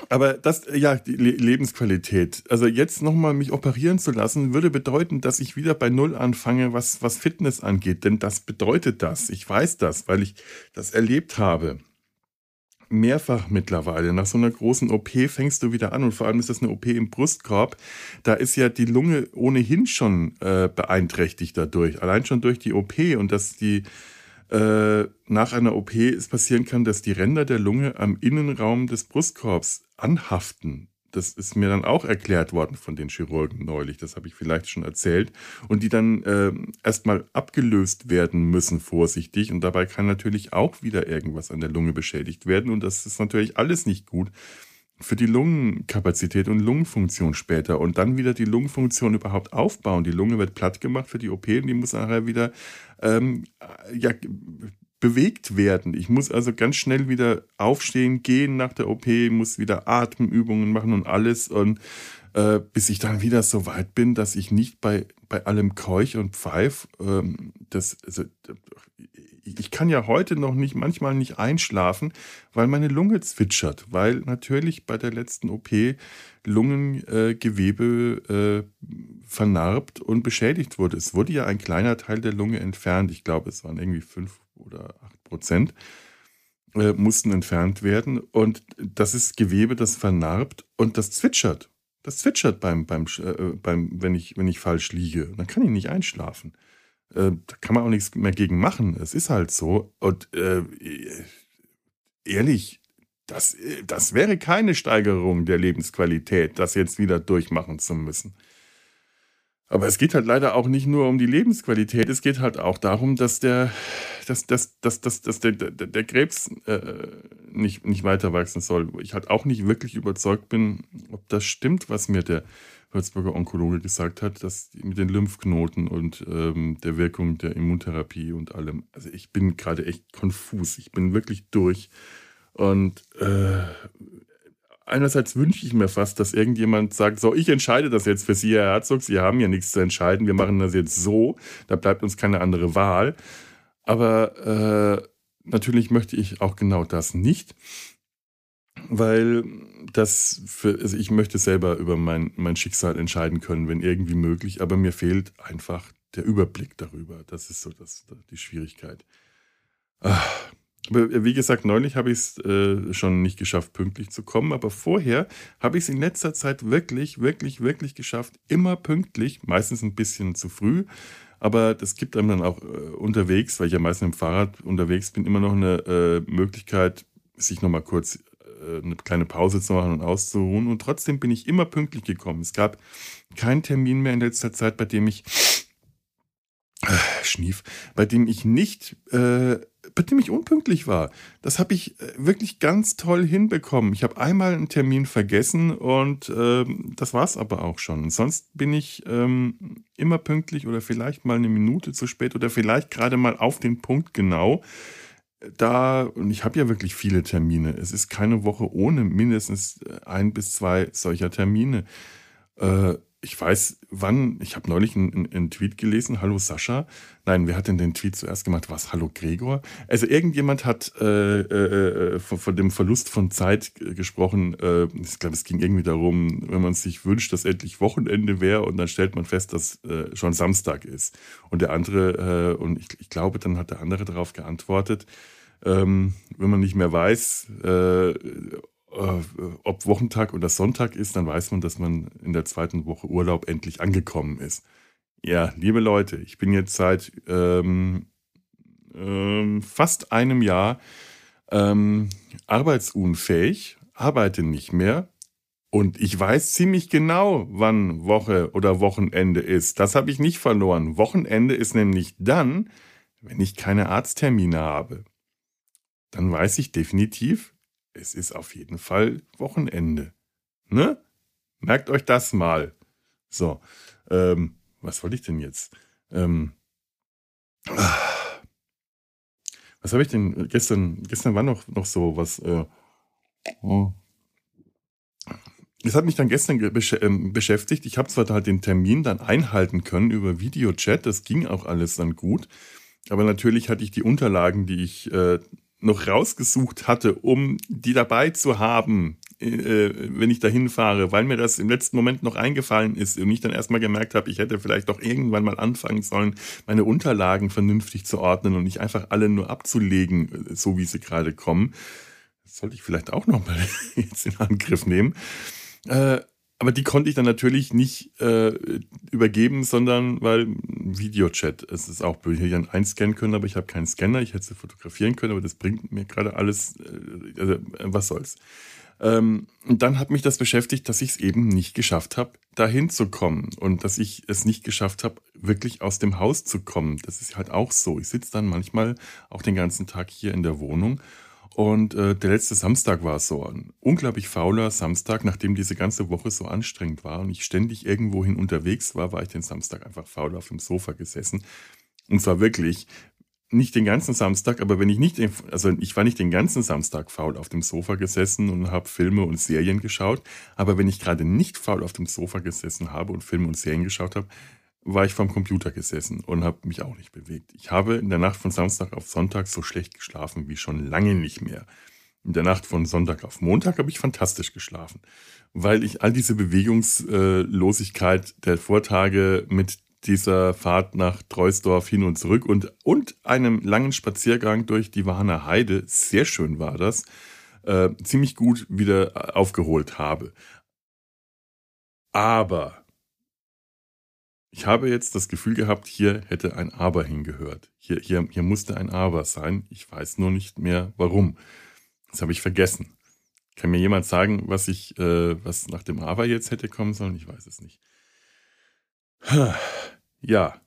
aber das, ja, die Lebensqualität. Also jetzt nochmal mich operieren zu lassen, würde bedeuten, dass ich wieder bei Null anfange, was, was Fitness angeht. Denn das bedeutet das. Ich weiß das, weil ich das erlebt habe. Mehrfach mittlerweile. Nach so einer großen OP fängst du wieder an und vor allem ist das eine OP im Brustkorb. Da ist ja die Lunge ohnehin schon äh, beeinträchtigt dadurch. Allein schon durch die OP und dass die äh, nach einer OP es passieren kann, dass die Ränder der Lunge am Innenraum des Brustkorbs anhaften. Das ist mir dann auch erklärt worden von den Chirurgen neulich, das habe ich vielleicht schon erzählt. Und die dann äh, erstmal abgelöst werden müssen, vorsichtig. Und dabei kann natürlich auch wieder irgendwas an der Lunge beschädigt werden. Und das ist natürlich alles nicht gut für die Lungenkapazität und Lungenfunktion später und dann wieder die Lungenfunktion überhaupt aufbauen. Die Lunge wird platt gemacht für die OP und die muss nachher wieder ähm, ja, bewegt werden. Ich muss also ganz schnell wieder aufstehen, gehen nach der OP, muss wieder Atemübungen machen und alles und äh, bis ich dann wieder so weit bin, dass ich nicht bei, bei allem Keuch und Pfeif, ähm, das, also, ich kann ja heute noch nicht, manchmal nicht einschlafen, weil meine Lunge zwitschert, weil natürlich bei der letzten OP Lungengewebe äh, vernarbt und beschädigt wurde. Es wurde ja ein kleiner Teil der Lunge entfernt. Ich glaube, es waren irgendwie fünf oder acht Prozent äh, mussten entfernt werden. Und das ist Gewebe, das vernarbt und das zwitschert. Das zwitschert beim, beim, äh, beim wenn, ich, wenn ich falsch liege. Dann kann ich nicht einschlafen. Äh, da kann man auch nichts mehr gegen machen. Es ist halt so. Und äh, ehrlich, das, das wäre keine Steigerung der Lebensqualität, das jetzt wieder durchmachen zu müssen. Aber es geht halt leider auch nicht nur um die Lebensqualität, es geht halt auch darum, dass der, dass, dass, dass, dass, dass der, der, der Krebs äh, nicht, nicht weiter wachsen soll. Ich halt auch nicht wirklich überzeugt bin, ob das stimmt, was mir der Würzburger Onkologe gesagt hat, dass mit den Lymphknoten und ähm, der Wirkung der Immuntherapie und allem. Also ich bin gerade echt konfus. Ich bin wirklich durch. Und äh, einerseits wünsche ich mir fast, dass irgendjemand sagt, so, ich entscheide das jetzt für Sie, Herr Herzog, Sie haben ja nichts zu entscheiden, wir machen das jetzt so, da bleibt uns keine andere Wahl. Aber äh, natürlich möchte ich auch genau das nicht, weil das für, also ich möchte selber über mein, mein Schicksal entscheiden können, wenn irgendwie möglich, aber mir fehlt einfach der Überblick darüber. Das ist so das, die Schwierigkeit. Ach. Aber wie gesagt, neulich habe ich es äh, schon nicht geschafft, pünktlich zu kommen. Aber vorher habe ich es in letzter Zeit wirklich, wirklich, wirklich geschafft. Immer pünktlich, meistens ein bisschen zu früh. Aber das gibt einem dann auch äh, unterwegs, weil ich ja meistens im Fahrrad unterwegs bin, immer noch eine äh, Möglichkeit, sich nochmal kurz äh, eine kleine Pause zu machen und auszuruhen. Und trotzdem bin ich immer pünktlich gekommen. Es gab keinen Termin mehr in letzter Zeit, bei dem ich Schnief, bei dem ich nicht, äh, bei dem ich unpünktlich war. Das habe ich äh, wirklich ganz toll hinbekommen. Ich habe einmal einen Termin vergessen und äh, das war es aber auch schon. Sonst bin ich ähm, immer pünktlich oder vielleicht mal eine Minute zu spät oder vielleicht gerade mal auf den Punkt genau. Da, und ich habe ja wirklich viele Termine. Es ist keine Woche ohne mindestens äh, ein bis zwei solcher Termine. Äh, ich weiß, wann, ich habe neulich einen, einen, Tweet gelesen, hallo Sascha. Nein, wer hat denn den Tweet zuerst gemacht? Was, hallo Gregor? Also irgendjemand hat äh, äh, äh von, von, dem Verlust von Zeit gesprochen. Äh, ich glaube, es ging irgendwie darum, wenn man sich wünscht, dass endlich Wochenende wäre und dann stellt man fest, dass äh, schon Samstag ist. Und der andere, äh, und ich, ich, glaube, dann hat der andere darauf geantwortet, ähm, wenn man nicht mehr weiß, ob Wochentag oder Sonntag ist, dann weiß man, dass man in der zweiten Woche Urlaub endlich angekommen ist. Ja, liebe Leute, ich bin jetzt seit ähm, ähm, fast einem Jahr ähm, arbeitsunfähig, arbeite nicht mehr und ich weiß ziemlich genau, wann Woche oder Wochenende ist. Das habe ich nicht verloren. Wochenende ist nämlich dann, wenn ich keine Arzttermine habe. Dann weiß ich definitiv, es ist auf jeden Fall Wochenende. Ne? Merkt euch das mal. So, ähm, was wollte ich denn jetzt? Ähm, was habe ich denn gestern? Gestern war noch, noch so was. Äh, oh. Das hat mich dann gestern ähm, beschäftigt. Ich habe zwar halt den Termin dann einhalten können über Videochat, das ging auch alles dann gut. Aber natürlich hatte ich die Unterlagen, die ich äh, noch rausgesucht hatte, um die dabei zu haben, äh, wenn ich dahin fahre, weil mir das im letzten Moment noch eingefallen ist und ich dann erstmal gemerkt habe, ich hätte vielleicht doch irgendwann mal anfangen sollen, meine Unterlagen vernünftig zu ordnen und nicht einfach alle nur abzulegen, äh, so wie sie gerade kommen. Das sollte ich vielleicht auch noch mal jetzt in Angriff nehmen. Äh, aber die konnte ich dann natürlich nicht äh, übergeben, sondern weil Videochat. Es ist auch ich hätte einscannen können, aber ich habe keinen Scanner. Ich hätte sie fotografieren können, aber das bringt mir gerade alles. Äh, also, äh, was soll's. Ähm, und dann hat mich das beschäftigt, dass ich es eben nicht geschafft habe, dahin zu kommen und dass ich es nicht geschafft habe, wirklich aus dem Haus zu kommen. Das ist halt auch so. Ich sitze dann manchmal auch den ganzen Tag hier in der Wohnung und äh, der letzte Samstag war so ein unglaublich fauler Samstag, nachdem diese ganze Woche so anstrengend war und ich ständig irgendwohin unterwegs war, war ich den Samstag einfach faul auf dem Sofa gesessen. Und zwar wirklich nicht den ganzen Samstag, aber wenn ich nicht, also ich war nicht den ganzen Samstag faul auf dem Sofa gesessen und habe Filme und Serien geschaut, aber wenn ich gerade nicht faul auf dem Sofa gesessen habe und Filme und Serien geschaut habe, war ich vom Computer gesessen und habe mich auch nicht bewegt. Ich habe in der Nacht von Samstag auf Sonntag so schlecht geschlafen wie schon lange nicht mehr. In der Nacht von Sonntag auf Montag habe ich fantastisch geschlafen, weil ich all diese Bewegungslosigkeit der Vortage mit dieser Fahrt nach Treusdorf hin und zurück und, und einem langen Spaziergang durch die Warner Heide, sehr schön war das, äh, ziemlich gut wieder aufgeholt habe. Aber ich habe jetzt das Gefühl gehabt, hier hätte ein Aber hingehört. Hier, hier, hier musste ein Aber sein. Ich weiß nur nicht mehr warum. Das habe ich vergessen. Kann mir jemand sagen, was ich, äh, was nach dem Aber jetzt hätte kommen sollen? Ich weiß es nicht. Ja,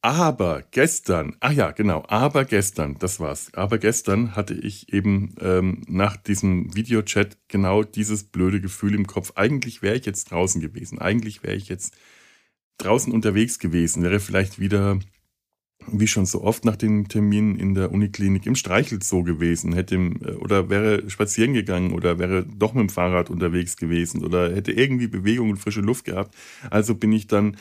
aber gestern, ach ja, genau, aber gestern, das war's. Aber gestern hatte ich eben ähm, nach diesem Videochat genau dieses blöde Gefühl im Kopf. Eigentlich wäre ich jetzt draußen gewesen. Eigentlich wäre ich jetzt draußen unterwegs gewesen. Wäre vielleicht wieder, wie schon so oft nach den Terminen in der Uniklinik, im Streichelzoo gewesen. Hätte äh, oder wäre spazieren gegangen oder wäre doch mit dem Fahrrad unterwegs gewesen oder hätte irgendwie Bewegung und frische Luft gehabt. Also bin ich dann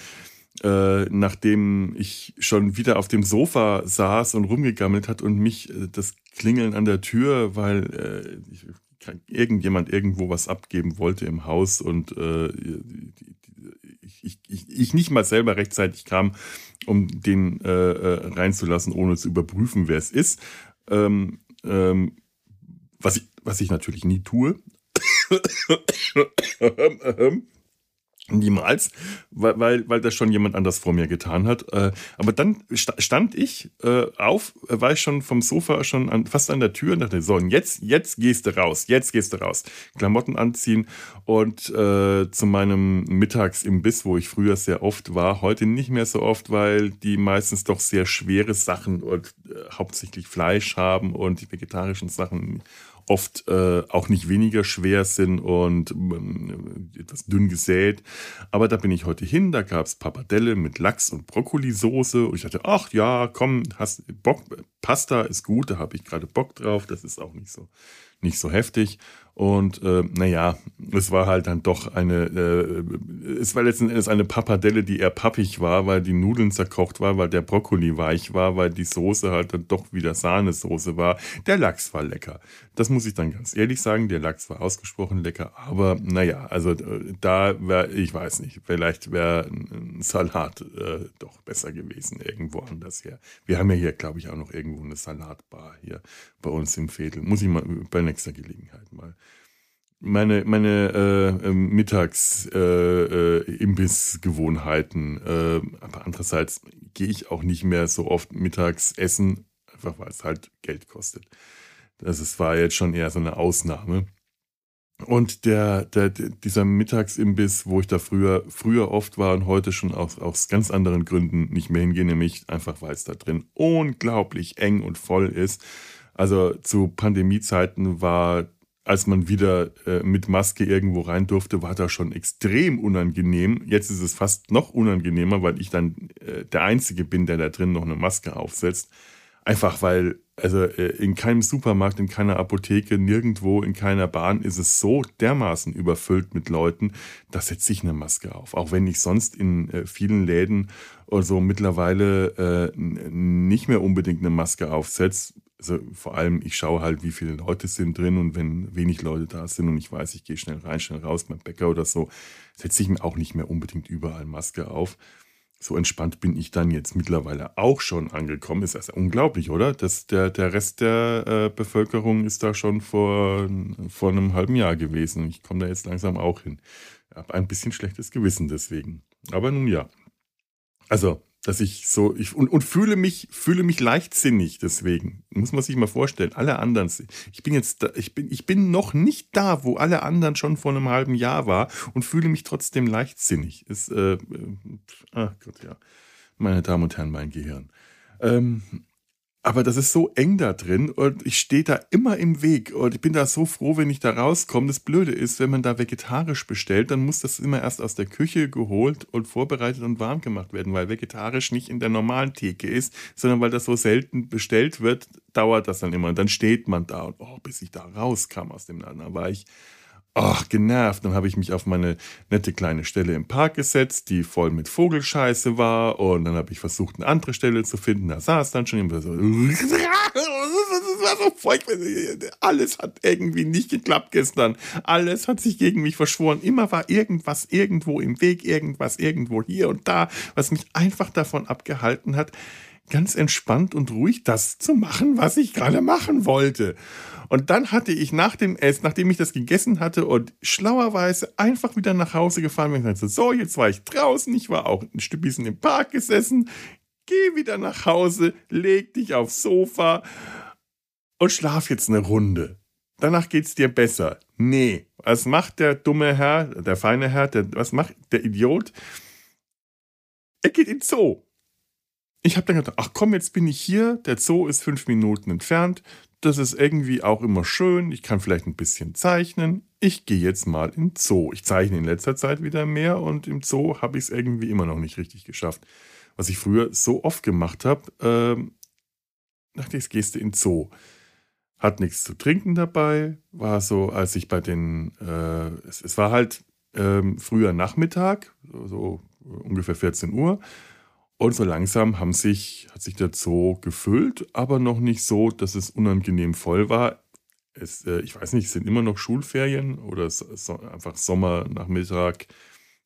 äh, nachdem ich schon wieder auf dem Sofa saß und rumgegammelt hat und mich äh, das Klingeln an der Tür, weil äh, ich, irgendjemand irgendwo was abgeben wollte im Haus und äh, ich, ich, ich, nicht mal selber rechtzeitig kam, um den äh, äh, reinzulassen, ohne zu überprüfen, wer es ist. Ähm, ähm, was, ich, was ich natürlich nie tue. Niemals, weil, weil, weil das schon jemand anders vor mir getan hat. Äh, aber dann stand ich äh, auf, war ich schon vom Sofa schon an, fast an der Tür und dachte, so, und jetzt, jetzt gehst du raus, jetzt gehst du raus. Klamotten anziehen und äh, zu meinem Mittagsimbiss, wo ich früher sehr oft war, heute nicht mehr so oft, weil die meistens doch sehr schwere Sachen und äh, hauptsächlich Fleisch haben und die vegetarischen Sachen oft äh, auch nicht weniger schwer sind und äh, etwas dünn gesät. Aber da bin ich heute hin, da gab es Pappardelle mit Lachs und Brokkolisauce und ich dachte, ach ja, komm, hast Bock, Pasta ist gut, da habe ich gerade Bock drauf, das ist auch nicht so, nicht so heftig. Und äh, naja, es war halt dann doch eine, äh, es war letzten Endes eine Pappardelle, die eher pappig war, weil die Nudeln zerkocht war, weil der Brokkoli weich war, weil die Soße halt dann doch wieder Sahnesoße war. Der Lachs war lecker. Das muss ich dann ganz ehrlich sagen, der Lachs war ausgesprochen lecker, aber naja, also äh, da wäre, ich weiß nicht, vielleicht wäre ein Salat äh, doch besser gewesen, irgendwo anders her. Wir haben ja hier, glaube ich, auch noch irgendwo eine Salatbar hier bei uns im Veedel. Muss ich mal bei nächster Gelegenheit mal meine, meine äh, ähm, Mittags-Imbiss-Gewohnheiten. Äh, äh, aber andererseits gehe ich auch nicht mehr so oft mittags essen, einfach weil es halt Geld kostet. Das ist, war jetzt schon eher so eine Ausnahme. Und der, der, dieser Mittagsimbiss, wo ich da früher, früher oft war und heute schon aus, aus ganz anderen Gründen nicht mehr hingehe, nämlich einfach, weil es da drin unglaublich eng und voll ist. Also zu Pandemiezeiten war als man wieder äh, mit Maske irgendwo rein durfte, war das schon extrem unangenehm. Jetzt ist es fast noch unangenehmer, weil ich dann äh, der Einzige bin, der da drin noch eine Maske aufsetzt. Einfach weil, also äh, in keinem Supermarkt, in keiner Apotheke, nirgendwo, in keiner Bahn ist es so dermaßen überfüllt mit Leuten, da setze ich eine Maske auf. Auch wenn ich sonst in äh, vielen Läden oder so mittlerweile äh, nicht mehr unbedingt eine Maske aufsetze, also vor allem, ich schaue halt, wie viele Leute sind drin und wenn wenig Leute da sind und ich weiß, ich gehe schnell rein, schnell raus beim Bäcker oder so, setze ich mir auch nicht mehr unbedingt überall Maske auf. So entspannt bin ich dann jetzt mittlerweile auch schon angekommen. Ist also unglaublich, oder? Das, der, der Rest der äh, Bevölkerung ist da schon vor, vor einem halben Jahr gewesen. Ich komme da jetzt langsam auch hin. Ich habe ein bisschen schlechtes Gewissen deswegen. Aber nun ja. Also, dass ich so ich und, und fühle mich fühle mich leichtsinnig deswegen. Muss man sich mal vorstellen alle anderen ich bin jetzt da, ich bin ich bin noch nicht da wo alle anderen schon vor einem halben Jahr war und fühle mich trotzdem leichtsinnig. Ist äh, äh, ach Gott ja. Meine Damen und Herren mein Gehirn. Ähm, aber das ist so eng da drin und ich stehe da immer im Weg und ich bin da so froh, wenn ich da rauskomme. Das Blöde ist, wenn man da vegetarisch bestellt, dann muss das immer erst aus der Küche geholt und vorbereitet und warm gemacht werden, weil vegetarisch nicht in der normalen Theke ist, sondern weil das so selten bestellt wird, dauert das dann immer. Und dann steht man da und oh, bis ich da rauskam aus dem Laden, da war ich Ach, genervt. Dann habe ich mich auf meine nette kleine Stelle im Park gesetzt, die voll mit Vogelscheiße war. Und dann habe ich versucht, eine andere Stelle zu finden. Da saß dann schon immer so. Alles hat irgendwie nicht geklappt gestern. Alles hat sich gegen mich verschworen. Immer war irgendwas irgendwo im Weg, irgendwas irgendwo hier und da, was mich einfach davon abgehalten hat, ganz entspannt und ruhig das zu machen, was ich gerade machen wollte. Und dann hatte ich nach dem Essen, nachdem ich das gegessen hatte und schlauerweise einfach wieder nach Hause gefahren bin, gesagt, so, jetzt war ich draußen, ich war auch ein Stück bisschen im Park gesessen, geh wieder nach Hause, leg dich aufs Sofa und schlaf jetzt eine Runde. Danach geht's dir besser. Nee, was macht der dumme Herr, der feine Herr, der, was macht der Idiot? er geht in den Zoo. Ich habe dann gedacht, ach komm, jetzt bin ich hier, der Zoo ist fünf Minuten entfernt, das ist irgendwie auch immer schön, ich kann vielleicht ein bisschen zeichnen, ich gehe jetzt mal in Zoo. Ich zeichne in letzter Zeit wieder mehr und im Zoo habe ich es irgendwie immer noch nicht richtig geschafft. Was ich früher so oft gemacht habe, ähm, dachte ich, gehst du in Zoo. Hat nichts zu trinken dabei, war so, als ich bei den, äh, es, es, war halt ähm, früher Nachmittag, so, so ungefähr 14 Uhr. Und so langsam haben sich, hat sich der Zoo gefüllt, aber noch nicht so, dass es unangenehm voll war. Es, äh, ich weiß nicht, es sind immer noch Schulferien oder so, einfach Sommernachmittag.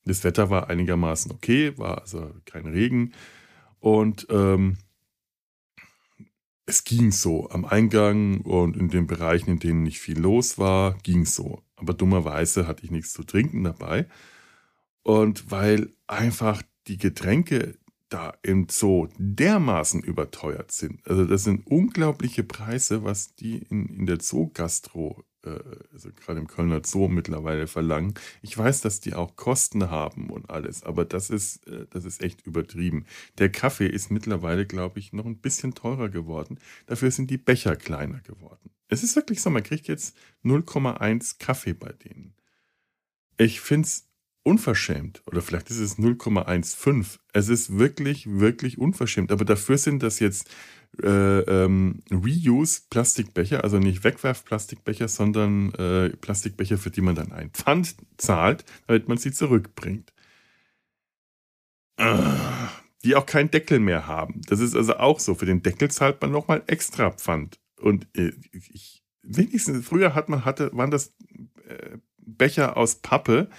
Das Wetter war einigermaßen okay, war also kein Regen. Und ähm, es ging so. Am Eingang und in den Bereichen, in denen nicht viel los war, ging so. Aber dummerweise hatte ich nichts zu trinken dabei. Und weil einfach die Getränke da im Zoo dermaßen überteuert sind. Also das sind unglaubliche Preise, was die in, in der Zoo-Gastro, äh, also gerade im Kölner Zoo mittlerweile verlangen. Ich weiß, dass die auch Kosten haben und alles, aber das ist, äh, das ist echt übertrieben. Der Kaffee ist mittlerweile, glaube ich, noch ein bisschen teurer geworden. Dafür sind die Becher kleiner geworden. Es ist wirklich so, man kriegt jetzt 0,1 Kaffee bei denen. Ich finde es unverschämt. Oder vielleicht ist es 0,15. Es ist wirklich, wirklich unverschämt. Aber dafür sind das jetzt äh, ähm, Reuse-Plastikbecher, also nicht Wegwerf-Plastikbecher, sondern äh, Plastikbecher, für die man dann ein Pfand zahlt, damit man sie zurückbringt. Ah, die auch keinen Deckel mehr haben. Das ist also auch so. Für den Deckel zahlt man nochmal extra Pfand. Und äh, ich, wenigstens, früher hat man, hatte, waren das äh, Becher aus Pappe,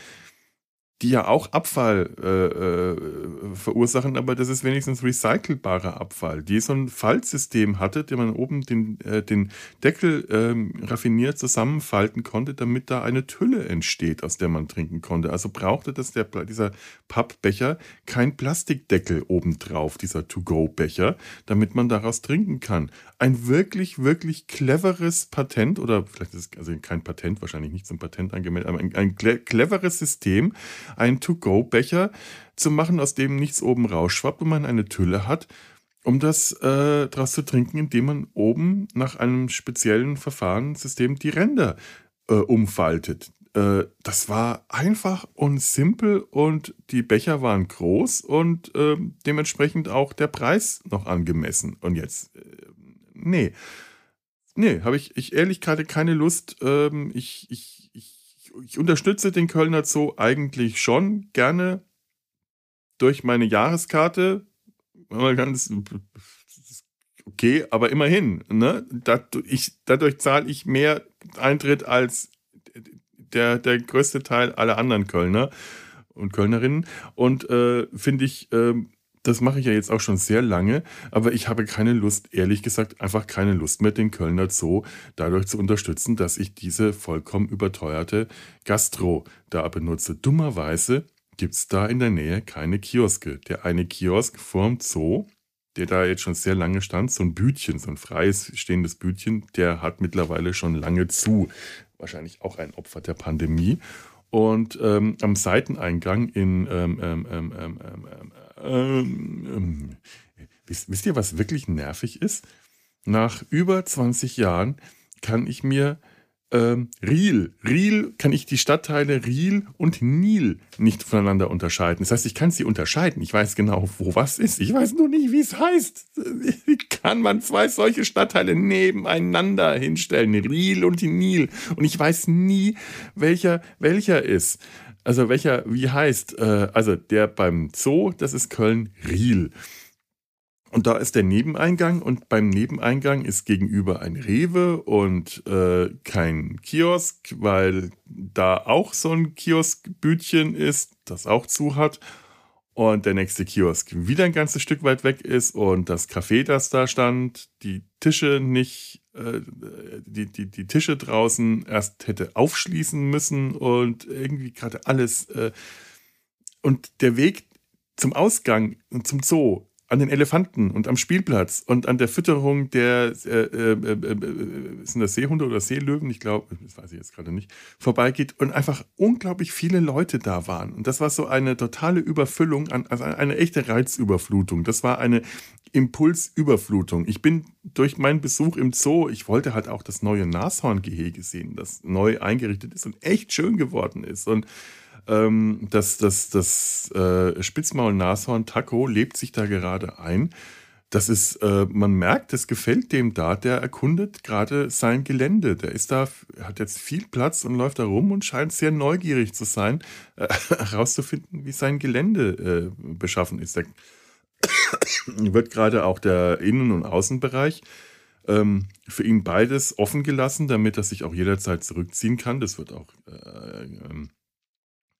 die ja auch Abfall äh, äh, verursachen, aber das ist wenigstens recycelbarer Abfall, die so ein Faltsystem hatte, der man oben den, äh, den Deckel ähm, raffiniert zusammenfalten konnte, damit da eine Tülle entsteht, aus der man trinken konnte. Also brauchte das der, dieser Pappbecher kein Plastikdeckel obendrauf, dieser To-Go-Becher, damit man daraus trinken kann. Ein wirklich, wirklich cleveres Patent, oder vielleicht ist es also kein Patent, wahrscheinlich nicht zum Patent angemeldet, aber ein, ein cleveres System, einen To-Go-Becher zu machen, aus dem nichts oben rausschwappt und man eine Tülle hat, um das äh, daraus zu trinken, indem man oben nach einem speziellen Verfahrenssystem die Ränder äh, umfaltet. Äh, das war einfach und simpel und die Becher waren groß und ähm, dementsprechend auch der Preis noch angemessen. Und jetzt, äh, nee. Nee, habe ich, ich ehrlich gerade keine Lust. Ähm, ich, ich, ich unterstütze den Kölner Zoo eigentlich schon gerne durch meine Jahreskarte. Ganz okay, aber immerhin. Ne? Dadurch, dadurch zahle ich mehr Eintritt als der, der größte Teil aller anderen Kölner und Kölnerinnen. Und äh, finde ich, äh, das mache ich ja jetzt auch schon sehr lange, aber ich habe keine Lust, ehrlich gesagt, einfach keine Lust mehr, den Kölner Zoo dadurch zu unterstützen, dass ich diese vollkommen überteuerte Gastro da benutze. Dummerweise gibt es da in der Nähe keine Kioske. Der eine Kiosk vorm Zoo, der da jetzt schon sehr lange stand, so ein Bütchen, so ein freies stehendes Bütchen, der hat mittlerweile schon lange zu. Wahrscheinlich auch ein Opfer der Pandemie. Und ähm, am Seiteneingang in ähm, ähm, ähm, ähm, wisst, wisst ihr, was wirklich nervig ist? Nach über 20 Jahren kann ich mir ähm, Riel, Riel kann ich die Stadtteile Riel und Nil nicht voneinander unterscheiden. Das heißt, ich kann sie unterscheiden. Ich weiß genau, wo was ist. Ich weiß nur nicht, wie es heißt. Wie kann man zwei solche Stadtteile nebeneinander hinstellen? Riel und Nil. Und ich weiß nie, welcher welcher ist. Also welcher, wie heißt, äh, also der beim Zoo, das ist Köln-Riel. Und da ist der Nebeneingang und beim Nebeneingang ist gegenüber ein Rewe und äh, kein Kiosk, weil da auch so ein Kioskbütchen ist, das auch zu hat. Und der nächste Kiosk wieder ein ganzes Stück weit weg ist und das Café, das da stand, die Tische nicht die, die, die Tische draußen erst hätte aufschließen müssen und irgendwie gerade alles. Äh, und der Weg zum Ausgang und zum Zoo an den Elefanten und am Spielplatz und an der Fütterung der äh, äh, äh, äh sind das Seehunde oder Seelöwen, ich glaube, das weiß ich jetzt gerade nicht, vorbeigeht und einfach unglaublich viele Leute da waren. Und das war so eine totale Überfüllung, an, also eine echte Reizüberflutung. Das war eine Impulsüberflutung. Ich bin durch meinen Besuch im Zoo, ich wollte halt auch das neue Nashorngehege sehen, das neu eingerichtet ist und echt schön geworden ist. Und ähm, das, das, das äh, Spitzmaul-Nashorn Taco lebt sich da gerade ein. Das ist, äh, man merkt, es gefällt dem da, der erkundet gerade sein Gelände. Der ist da, hat jetzt viel Platz und läuft da rum und scheint sehr neugierig zu sein, äh, herauszufinden, wie sein Gelände äh, beschaffen ist. Da wird gerade auch der Innen- und Außenbereich ähm, für ihn beides offen gelassen, damit er sich auch jederzeit zurückziehen kann. Das wird auch äh, ähm,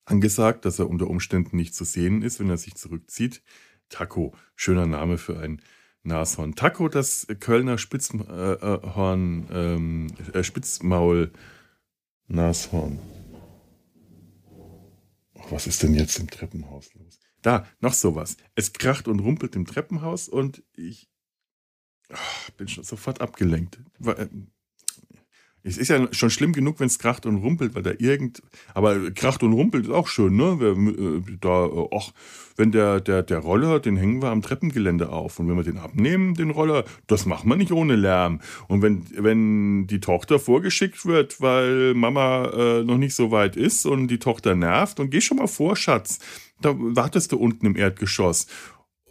angesagt, dass er unter Umständen nicht zu sehen ist, wenn er sich zurückzieht. Taco, schöner Name für ein Nashorn. Taco, das Kölner Spitzhorn, ähm, äh, Spitzmaul Nashorn. was ist denn jetzt im Treppenhaus los? Da, noch sowas. Es kracht und rumpelt im Treppenhaus und ich oh, bin schon sofort abgelenkt. Äh, es ist ja schon schlimm genug, wenn es kracht und rumpelt, weil da irgend. Aber kracht und rumpelt ist auch schön, ne? Äh, da, och, wenn der, der, der Roller, den hängen wir am Treppengelände auf. Und wenn wir den abnehmen, den Roller, das macht man nicht ohne Lärm. Und wenn, wenn die Tochter vorgeschickt wird, weil Mama äh, noch nicht so weit ist und die Tochter nervt, und geh schon mal vor, Schatz. Da wartest du unten im Erdgeschoss.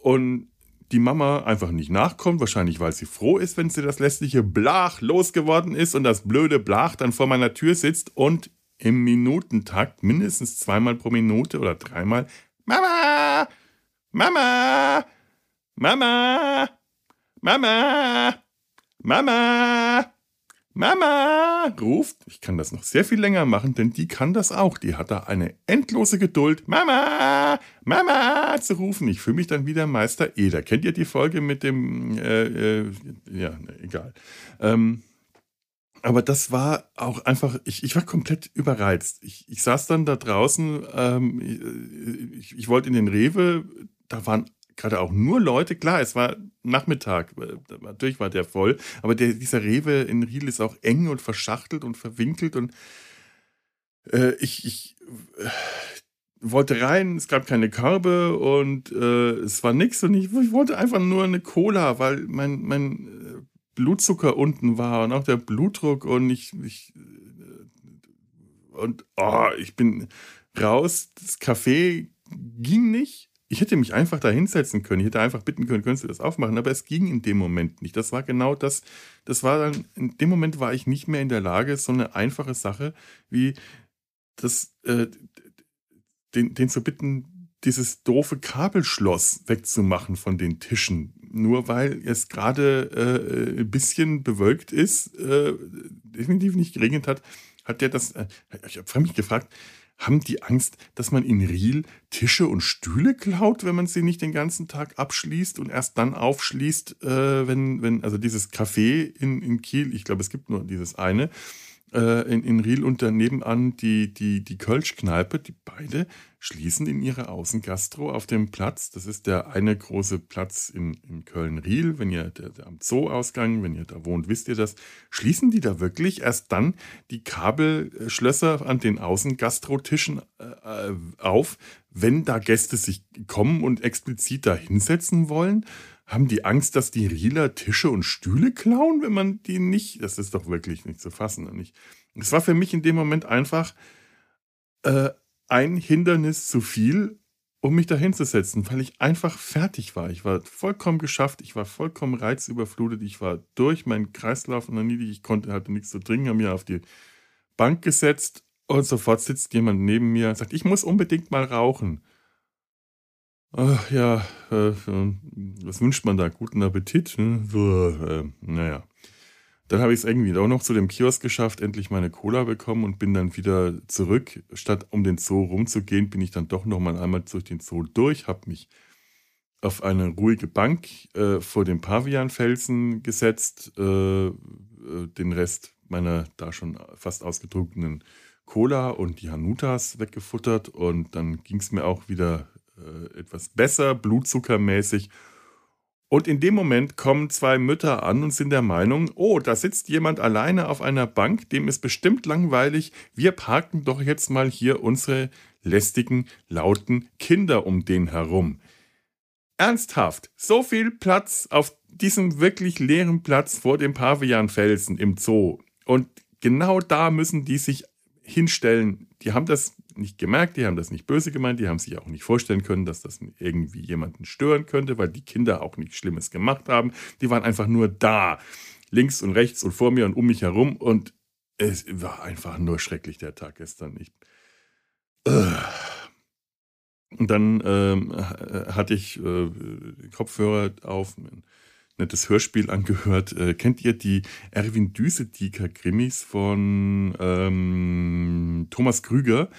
Und die Mama einfach nicht nachkommt, wahrscheinlich weil sie froh ist, wenn sie das lästige Blach losgeworden ist und das blöde Blach dann vor meiner Tür sitzt und im Minutentakt mindestens zweimal pro Minute oder dreimal Mama, Mama, Mama, Mama, Mama, Mama ruft. Ich kann das noch sehr viel länger machen, denn die kann das auch. Die hat da eine endlose Geduld, Mama, Mama zu rufen. Ich fühle mich dann wieder Meister Eder. Kennt ihr die Folge mit dem, äh, äh, ja, egal. Ähm, aber das war auch einfach, ich, ich war komplett überreizt. Ich, ich saß dann da draußen, ähm, ich, ich wollte in den Rewe, da waren gerade auch nur Leute, klar, es war Nachmittag, natürlich war der voll, aber der, dieser Rewe in Riel ist auch eng und verschachtelt und verwinkelt und äh, ich, ich äh, wollte rein, es gab keine Körbe und äh, es war nichts und ich, ich, wollte einfach nur eine Cola, weil mein, mein äh, Blutzucker unten war und auch der Blutdruck und ich, ich äh, und oh, ich bin raus, das Café ging nicht ich hätte mich einfach da hinsetzen können. Ich hätte einfach bitten können, könntest du das aufmachen? Aber es ging in dem Moment nicht. Das war genau das. Das war dann, in dem Moment war ich nicht mehr in der Lage, so eine einfache Sache wie das, äh, den, den zu bitten, dieses doofe Kabelschloss wegzumachen von den Tischen. Nur weil es gerade äh, ein bisschen bewölkt ist, äh, definitiv nicht geregnet hat, hat der das. Äh, ich habe mich gefragt, haben die Angst, dass man in Riel Tische und Stühle klaut, wenn man sie nicht den ganzen Tag abschließt und erst dann aufschließt, äh, wenn, wenn, also dieses Café in, in Kiel, ich glaube, es gibt nur dieses eine, äh, in, in Riel und daneben an die, die, die Kölsch-Kneipe, die beide schließen in ihre Außengastro auf dem Platz. Das ist der eine große Platz in, in Köln-Riel. Wenn ihr der, der am Zoo-Ausgang, wenn ihr da wohnt, wisst ihr das. Schließen die da wirklich erst dann die Kabelschlösser an den Außengastrotischen äh, auf, wenn da Gäste sich kommen und explizit da hinsetzen wollen? Haben die Angst, dass die Rieler Tische und Stühle klauen, wenn man die nicht? Das ist doch wirklich nicht zu fassen. Es war für mich in dem Moment einfach äh, ein Hindernis zu viel, um mich da hinzusetzen, weil ich einfach fertig war. Ich war vollkommen geschafft, ich war vollkommen reizüberflutet, ich war durch meinen Kreislauf und dann niedrig, ich konnte, hatte nichts zu trinken, habe mir auf die Bank gesetzt und sofort sitzt jemand neben mir und sagt, ich muss unbedingt mal rauchen. Ach ja, äh, was wünscht man da? Guten Appetit? Hm? Äh, naja. Dann habe ich es irgendwie auch noch zu dem Kiosk geschafft, endlich meine Cola bekommen und bin dann wieder zurück. Statt um den Zoo rumzugehen, bin ich dann doch noch mal einmal durch den Zoo durch, habe mich auf eine ruhige Bank äh, vor dem Pavianfelsen gesetzt, äh, den Rest meiner da schon fast ausgetrunkenen Cola und die Hanutas weggefuttert und dann ging es mir auch wieder äh, etwas besser, blutzuckermäßig. Und in dem Moment kommen zwei Mütter an und sind der Meinung, oh, da sitzt jemand alleine auf einer Bank, dem ist bestimmt langweilig, wir parken doch jetzt mal hier unsere lästigen, lauten Kinder um den herum. Ernsthaft, so viel Platz auf diesem wirklich leeren Platz vor dem Pavianfelsen im Zoo. Und genau da müssen die sich hinstellen. Die haben das nicht gemerkt, die haben das nicht böse gemeint, die haben sich auch nicht vorstellen können, dass das irgendwie jemanden stören könnte, weil die Kinder auch nichts Schlimmes gemacht haben. Die waren einfach nur da, links und rechts und vor mir und um mich herum und es war einfach nur schrecklich der Tag gestern. Ich, äh. Und dann ähm, hatte ich äh, Kopfhörer auf, ein nettes Hörspiel angehört. Äh, kennt ihr die Erwin Düsedieker Krimis von ähm, Thomas Krüger?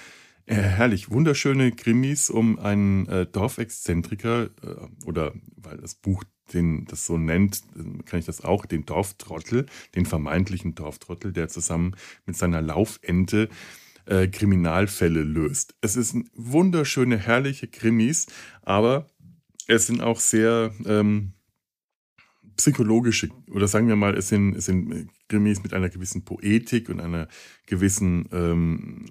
Äh, herrlich, wunderschöne Krimis um einen äh, Dorfexzentriker äh, oder weil das Buch den das so nennt, kann ich das auch, den Dorftrottel, den vermeintlichen Dorftrottel, der zusammen mit seiner Laufente äh, Kriminalfälle löst. Es ist ein wunderschöne, herrliche Krimis, aber es sind auch sehr ähm, psychologische, oder sagen wir mal, es sind, es sind Krimis mit einer gewissen Poetik und einer gewissen ähm,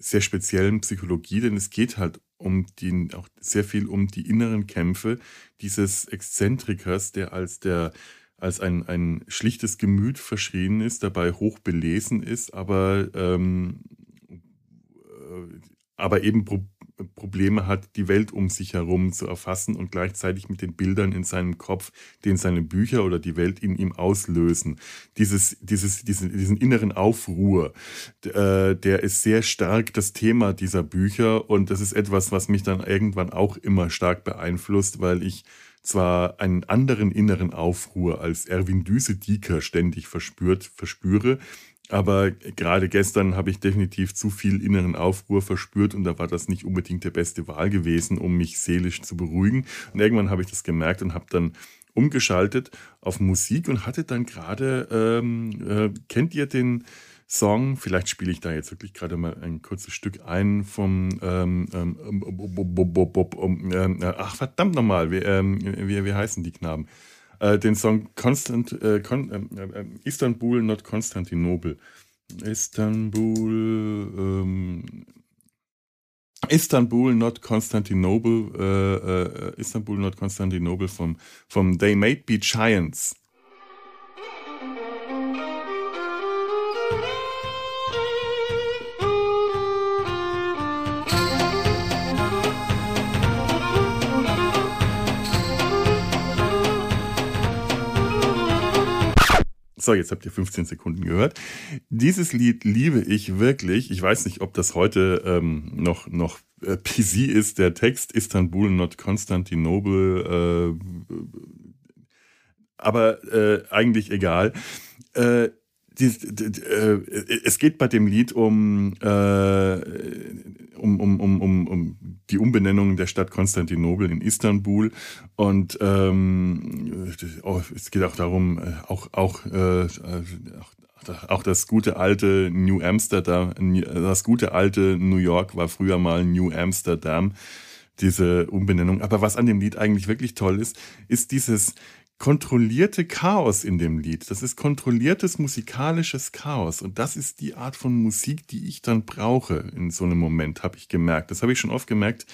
sehr speziellen Psychologie, denn es geht halt um die, auch sehr viel um die inneren Kämpfe dieses Exzentrikers, der als der als ein, ein schlichtes Gemüt verschrien ist, dabei hoch belesen ist, aber, ähm, äh, aber eben Probleme hat, die Welt um sich herum zu erfassen und gleichzeitig mit den Bildern in seinem Kopf, den seine Bücher oder die Welt in ihm auslösen. Dieses, dieses, diesen, diesen inneren Aufruhr, äh, der ist sehr stark das Thema dieser Bücher und das ist etwas, was mich dann irgendwann auch immer stark beeinflusst, weil ich zwar einen anderen inneren Aufruhr als Erwin Düse-Dieker ständig verspürt, verspüre, aber gerade gestern habe ich definitiv zu viel inneren Aufruhr verspürt und da war das nicht unbedingt der beste Wahl gewesen, um mich seelisch zu beruhigen. Und irgendwann habe ich das gemerkt und habe dann umgeschaltet auf Musik und hatte dann gerade, ähm, äh, kennt ihr den Song, vielleicht spiele ich da jetzt wirklich gerade mal ein kurzes Stück ein vom, ähm, ähm, ach verdammt nochmal, wie, wie, wie heißen die Knaben? Äh, den Song Constant, äh, Con, ähm, äh, Istanbul, not Konstantinopel. Istanbul, ähm, Istanbul, not Constantinople, äh, äh, Istanbul, not Constantinople vom, vom They Made Be Giants. So, jetzt habt ihr 15 Sekunden gehört. Dieses Lied liebe ich wirklich. Ich weiß nicht, ob das heute ähm, noch, noch äh, PC ist. Der Text Istanbul, not Constantinople. Äh, aber äh, eigentlich egal. Äh, die, die, äh, es geht bei dem Lied um, äh, um, um, um, um, um die Umbenennung der Stadt Konstantinopel in Istanbul. Und ähm, oh, es geht auch darum, äh, auch, auch, äh, auch das gute alte New Amsterdam, das gute alte New York war früher mal New Amsterdam, diese Umbenennung. Aber was an dem Lied eigentlich wirklich toll ist, ist dieses kontrollierte Chaos in dem Lied. Das ist kontrolliertes musikalisches Chaos. Und das ist die Art von Musik, die ich dann brauche in so einem Moment, habe ich gemerkt. Das habe ich schon oft gemerkt.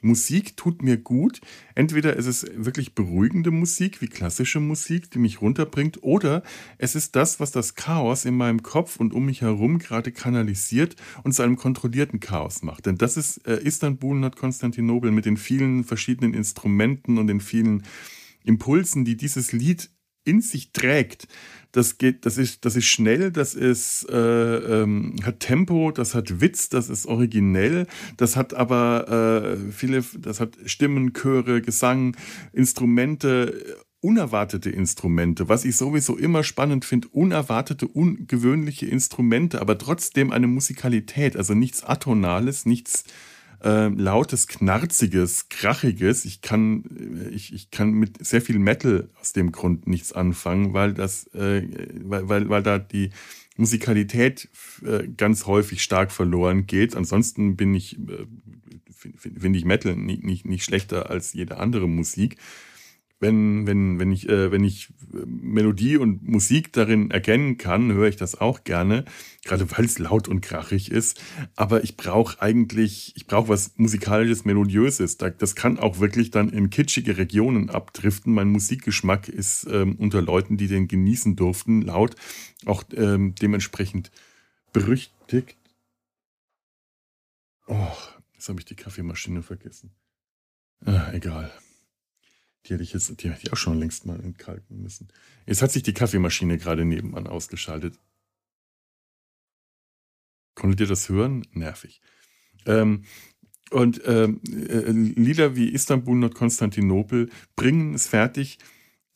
Musik tut mir gut. Entweder ist es wirklich beruhigende Musik, wie klassische Musik, die mich runterbringt, oder es ist das, was das Chaos in meinem Kopf und um mich herum gerade kanalisiert und zu einem kontrollierten Chaos macht. Denn das ist äh, Istanbul und Konstantinopel mit den vielen verschiedenen Instrumenten und den vielen Impulsen, die dieses Lied in sich trägt. Das geht, das ist, das ist schnell, das ist, äh, ähm, hat Tempo, das hat Witz, das ist originell, das hat aber äh, viele, das hat Stimmen, Chöre, Gesang, Instrumente, unerwartete Instrumente, was ich sowieso immer spannend finde, unerwartete, ungewöhnliche Instrumente, aber trotzdem eine Musikalität, also nichts Atonales, nichts äh, lautes, knarziges, krachiges. Ich kann, äh, ich, ich kann mit sehr viel Metal aus dem Grund nichts anfangen, weil das, äh, weil, weil, weil da die Musikalität äh, ganz häufig stark verloren geht. Ansonsten bin ich, äh, finde find ich Metal nicht, nicht, nicht schlechter als jede andere Musik wenn, wenn, wenn ich, äh, wenn ich Melodie und Musik darin erkennen kann, höre ich das auch gerne, gerade weil es laut und krachig ist. Aber ich brauche eigentlich, ich brauche was musikalisches, melodiöses. Das kann auch wirklich dann in kitschige Regionen abdriften. Mein Musikgeschmack ist ähm, unter Leuten, die den genießen durften, laut, auch ähm, dementsprechend berüchtigt. Oh, jetzt habe ich die Kaffeemaschine vergessen. Ah, egal. Die hätte ich jetzt, die hätte ich auch schon längst mal entkalken müssen. Jetzt hat sich die Kaffeemaschine gerade nebenan ausgeschaltet. Konntet ihr das hören? Nervig. Ähm, und ähm, äh, Lieder wie Istanbul, Nordkonstantinopel bringen es fertig,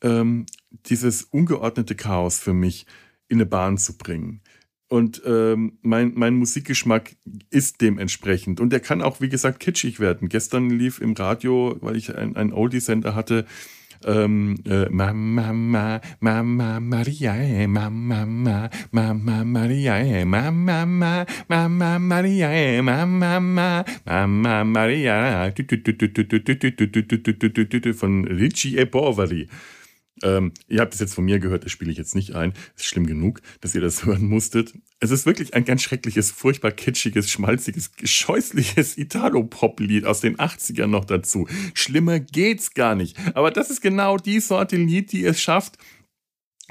ähm, dieses ungeordnete Chaos für mich in eine Bahn zu bringen. Und ähm, mein, mein Musikgeschmack ist dementsprechend. Und der kann auch, wie gesagt, kitschig werden. Gestern lief im Radio, weil ich einen Oldie-Sender hatte, ähm, äh, Mama, Mama, Mama Maria, Mama, Mama, Mama Maria, Mama, Mama, Mama Maria, Mama, Mama Maria, von Ricci e Poveri. Ähm, ihr habt es jetzt von mir gehört, das spiele ich jetzt nicht ein. Ist schlimm genug, dass ihr das hören musstet. Es ist wirklich ein ganz schreckliches, furchtbar kitschiges, schmalziges, scheußliches Italo-Pop-Lied aus den 80ern noch dazu. Schlimmer geht's gar nicht. Aber das ist genau die Sorte Lied, die es schafft,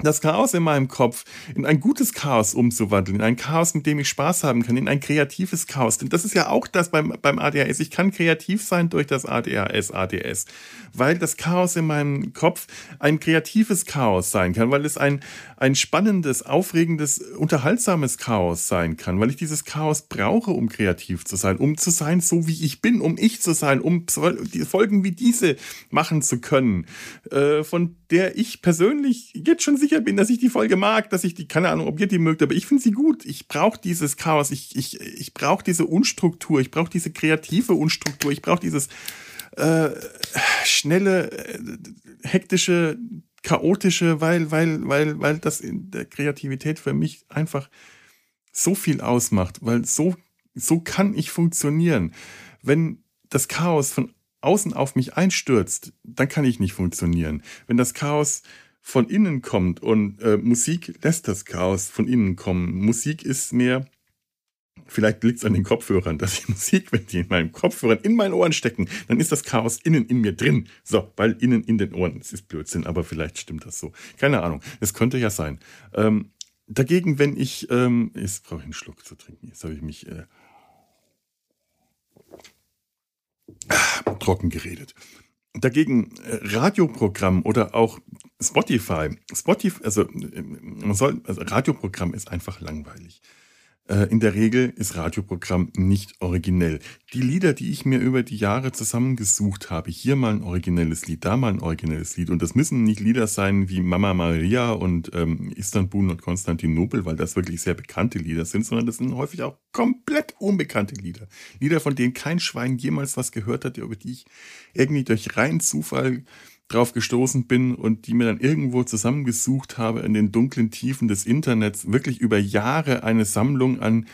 das Chaos in meinem Kopf in ein gutes Chaos umzuwandeln, in ein Chaos, mit dem ich Spaß haben kann, in ein kreatives Chaos. Denn das ist ja auch das beim, beim ADHS. Ich kann kreativ sein durch das ADHS, ADS, weil das Chaos in meinem Kopf ein kreatives Chaos sein kann, weil es ein, ein spannendes, aufregendes, unterhaltsames Chaos sein kann, weil ich dieses Chaos brauche, um kreativ zu sein, um zu sein, so wie ich bin, um ich zu sein, um Folgen wie diese machen zu können, äh, von der ich persönlich jetzt schon sicher bin, dass ich die Folge mag, dass ich die, keine Ahnung, ob ihr die mögt, aber ich finde sie gut. Ich brauche dieses Chaos, ich, ich, ich brauche diese Unstruktur, ich brauche diese kreative Unstruktur, ich brauche dieses äh, schnelle, äh, hektische, chaotische, weil, weil, weil, weil das in der Kreativität für mich einfach so viel ausmacht, weil so, so kann ich funktionieren. Wenn das Chaos von außen auf mich einstürzt, dann kann ich nicht funktionieren. Wenn das Chaos von innen kommt und äh, Musik lässt das Chaos von innen kommen. Musik ist mehr, vielleicht liegt es an den Kopfhörern, dass ich Musik, wenn die in meinen Kopfhörern in meinen Ohren stecken, dann ist das Chaos innen in mir drin. So, weil innen in den Ohren. Das ist Blödsinn, aber vielleicht stimmt das so. Keine Ahnung. Es könnte ja sein. Ähm, dagegen, wenn ich, ähm, jetzt brauche ich einen Schluck zu trinken. Jetzt habe ich mich äh, trocken geredet. Dagegen äh, Radioprogramm oder auch Spotify. Spotify, also äh, man soll, also Radioprogramm ist einfach langweilig. Äh, in der Regel ist Radioprogramm nicht originell. Die Lieder, die ich mir über die Jahre zusammengesucht habe, hier mal ein originelles Lied, da mal ein originelles Lied. Und das müssen nicht Lieder sein wie Mama Maria und ähm, Istanbul und Konstantinopel, weil das wirklich sehr bekannte Lieder sind, sondern das sind häufig auch komplett unbekannte Lieder. Lieder, von denen kein Schwein jemals was gehört hat, über die ich irgendwie durch reinen Zufall drauf gestoßen bin und die mir dann irgendwo zusammengesucht habe in den dunklen Tiefen des Internets, wirklich über Jahre eine Sammlung an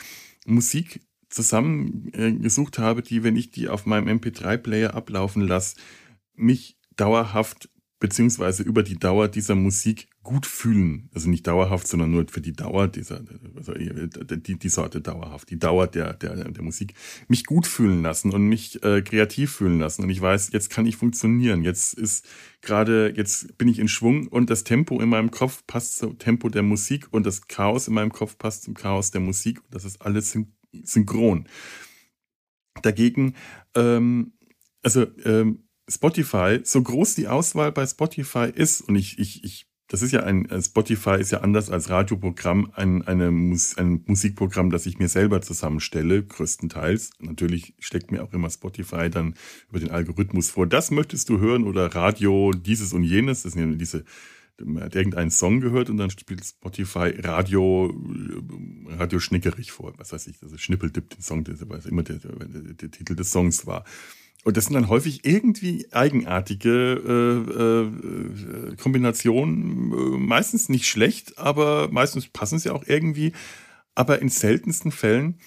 Musik zusammengesucht habe, die, wenn ich die auf meinem MP3-Player ablaufen lasse, mich dauerhaft beziehungsweise über die Dauer dieser Musik gut fühlen. Also nicht dauerhaft, sondern nur für die Dauer dieser, also die, die Sorte dauerhaft, die Dauer der, der, der Musik, mich gut fühlen lassen und mich äh, kreativ fühlen lassen. Und ich weiß, jetzt kann ich funktionieren. Jetzt ist gerade, jetzt bin ich in Schwung und das Tempo in meinem Kopf passt zum Tempo der Musik und das Chaos in meinem Kopf passt zum Chaos der Musik. Und das ist alles synchron. Dagegen, ähm, also ähm, Spotify, so groß die Auswahl bei Spotify ist, und ich, ich, ich, das ist ja ein, äh, Spotify ist ja anders als Radioprogramm, ein, eine ein Musikprogramm, das ich mir selber zusammenstelle, größtenteils. Natürlich steckt mir auch immer Spotify dann über den Algorithmus vor. Das möchtest du hören oder Radio, dieses und jenes. Das sind ja diese, man hat irgendeinen Song gehört und dann spielt Spotify Radio, äh, Radio Schnickerich vor. Was weiß ich, also Schnippeldipp den Song, der, der immer der, der, der Titel des Songs war. Und das sind dann häufig irgendwie eigenartige äh, äh, Kombinationen, äh, meistens nicht schlecht, aber meistens passen sie auch irgendwie. Aber in seltensten Fällen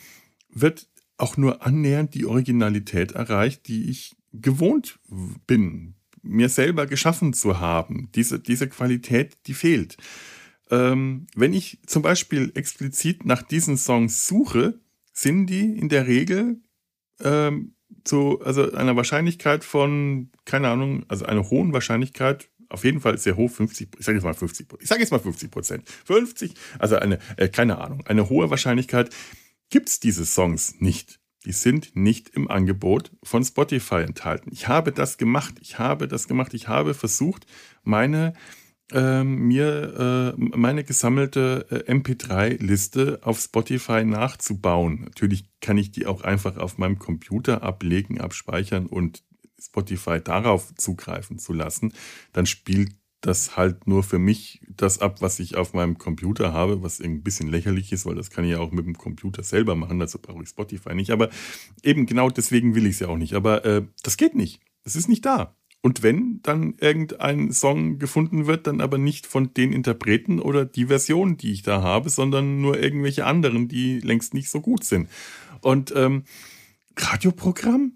wird auch nur annähernd die Originalität erreicht, die ich gewohnt bin mir selber geschaffen zu haben. Diese, diese Qualität, die fehlt. Ähm, wenn ich zum Beispiel explizit nach diesen Songs suche, sind die in der Regel ähm, zu also einer Wahrscheinlichkeit von, keine Ahnung, also einer hohen Wahrscheinlichkeit, auf jeden Fall sehr hoch, 50, ich sage jetzt mal 50, ich sage jetzt mal 50 Prozent, 50, also eine, äh, keine Ahnung, eine hohe Wahrscheinlichkeit gibt es diese Songs nicht. Die sind nicht im Angebot von Spotify enthalten. Ich habe das gemacht. Ich habe das gemacht. Ich habe versucht, meine äh, mir äh, meine gesammelte äh, MP3-Liste auf Spotify nachzubauen. Natürlich kann ich die auch einfach auf meinem Computer ablegen, abspeichern und Spotify darauf zugreifen zu lassen. Dann spielt das halt nur für mich das ab, was ich auf meinem Computer habe, was ein bisschen lächerlich ist, weil das kann ich ja auch mit dem Computer selber machen, dazu brauche ich Spotify nicht. Aber eben genau deswegen will ich es ja auch nicht. Aber äh, das geht nicht. Es ist nicht da. Und wenn dann irgendein Song gefunden wird, dann aber nicht von den Interpreten oder die Version, die ich da habe, sondern nur irgendwelche anderen, die längst nicht so gut sind. Und ähm, Radioprogramm?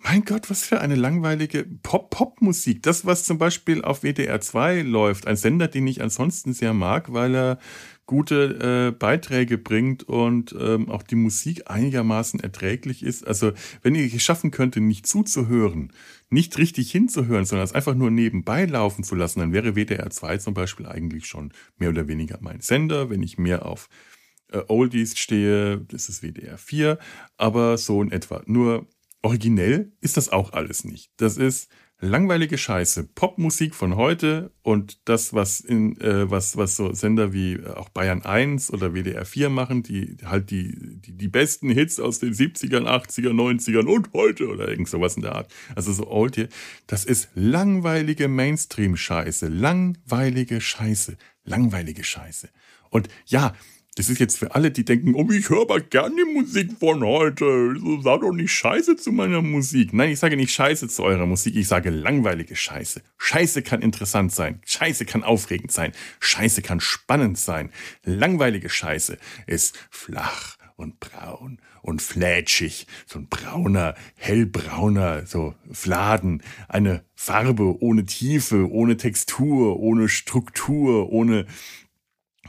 Mein Gott, was für eine langweilige Pop-Pop-Musik. Das, was zum Beispiel auf WDR 2 läuft, ein Sender, den ich ansonsten sehr mag, weil er gute äh, Beiträge bringt und ähm, auch die Musik einigermaßen erträglich ist. Also, wenn ich es schaffen könnte, nicht zuzuhören, nicht richtig hinzuhören, sondern es einfach nur nebenbei laufen zu lassen, dann wäre WDR 2 zum Beispiel eigentlich schon mehr oder weniger mein Sender. Wenn ich mehr auf äh, Oldies stehe, das ist WDR 4, aber so in etwa. Nur originell ist das auch alles nicht. Das ist langweilige Scheiße. Popmusik von heute und das, was in, äh, was, was so Sender wie äh, auch Bayern 1 oder WDR 4 machen, die halt die, die, die besten Hits aus den 70ern, 80ern, 90ern und heute oder irgend sowas in der Art. Also so old hier. Das ist langweilige Mainstream-Scheiße. Langweilige Scheiße. Langweilige Scheiße. Und ja, das ist jetzt für alle, die denken, oh, ich höre aber gerne die Musik von heute. Sag doch nicht Scheiße zu meiner Musik. Nein, ich sage nicht Scheiße zu eurer Musik, ich sage langweilige Scheiße. Scheiße kann interessant sein. Scheiße kann aufregend sein. Scheiße kann spannend sein. Langweilige Scheiße ist flach und braun und flätschig. So ein brauner, hellbrauner, so Fladen. Eine Farbe ohne Tiefe, ohne Textur, ohne Struktur, ohne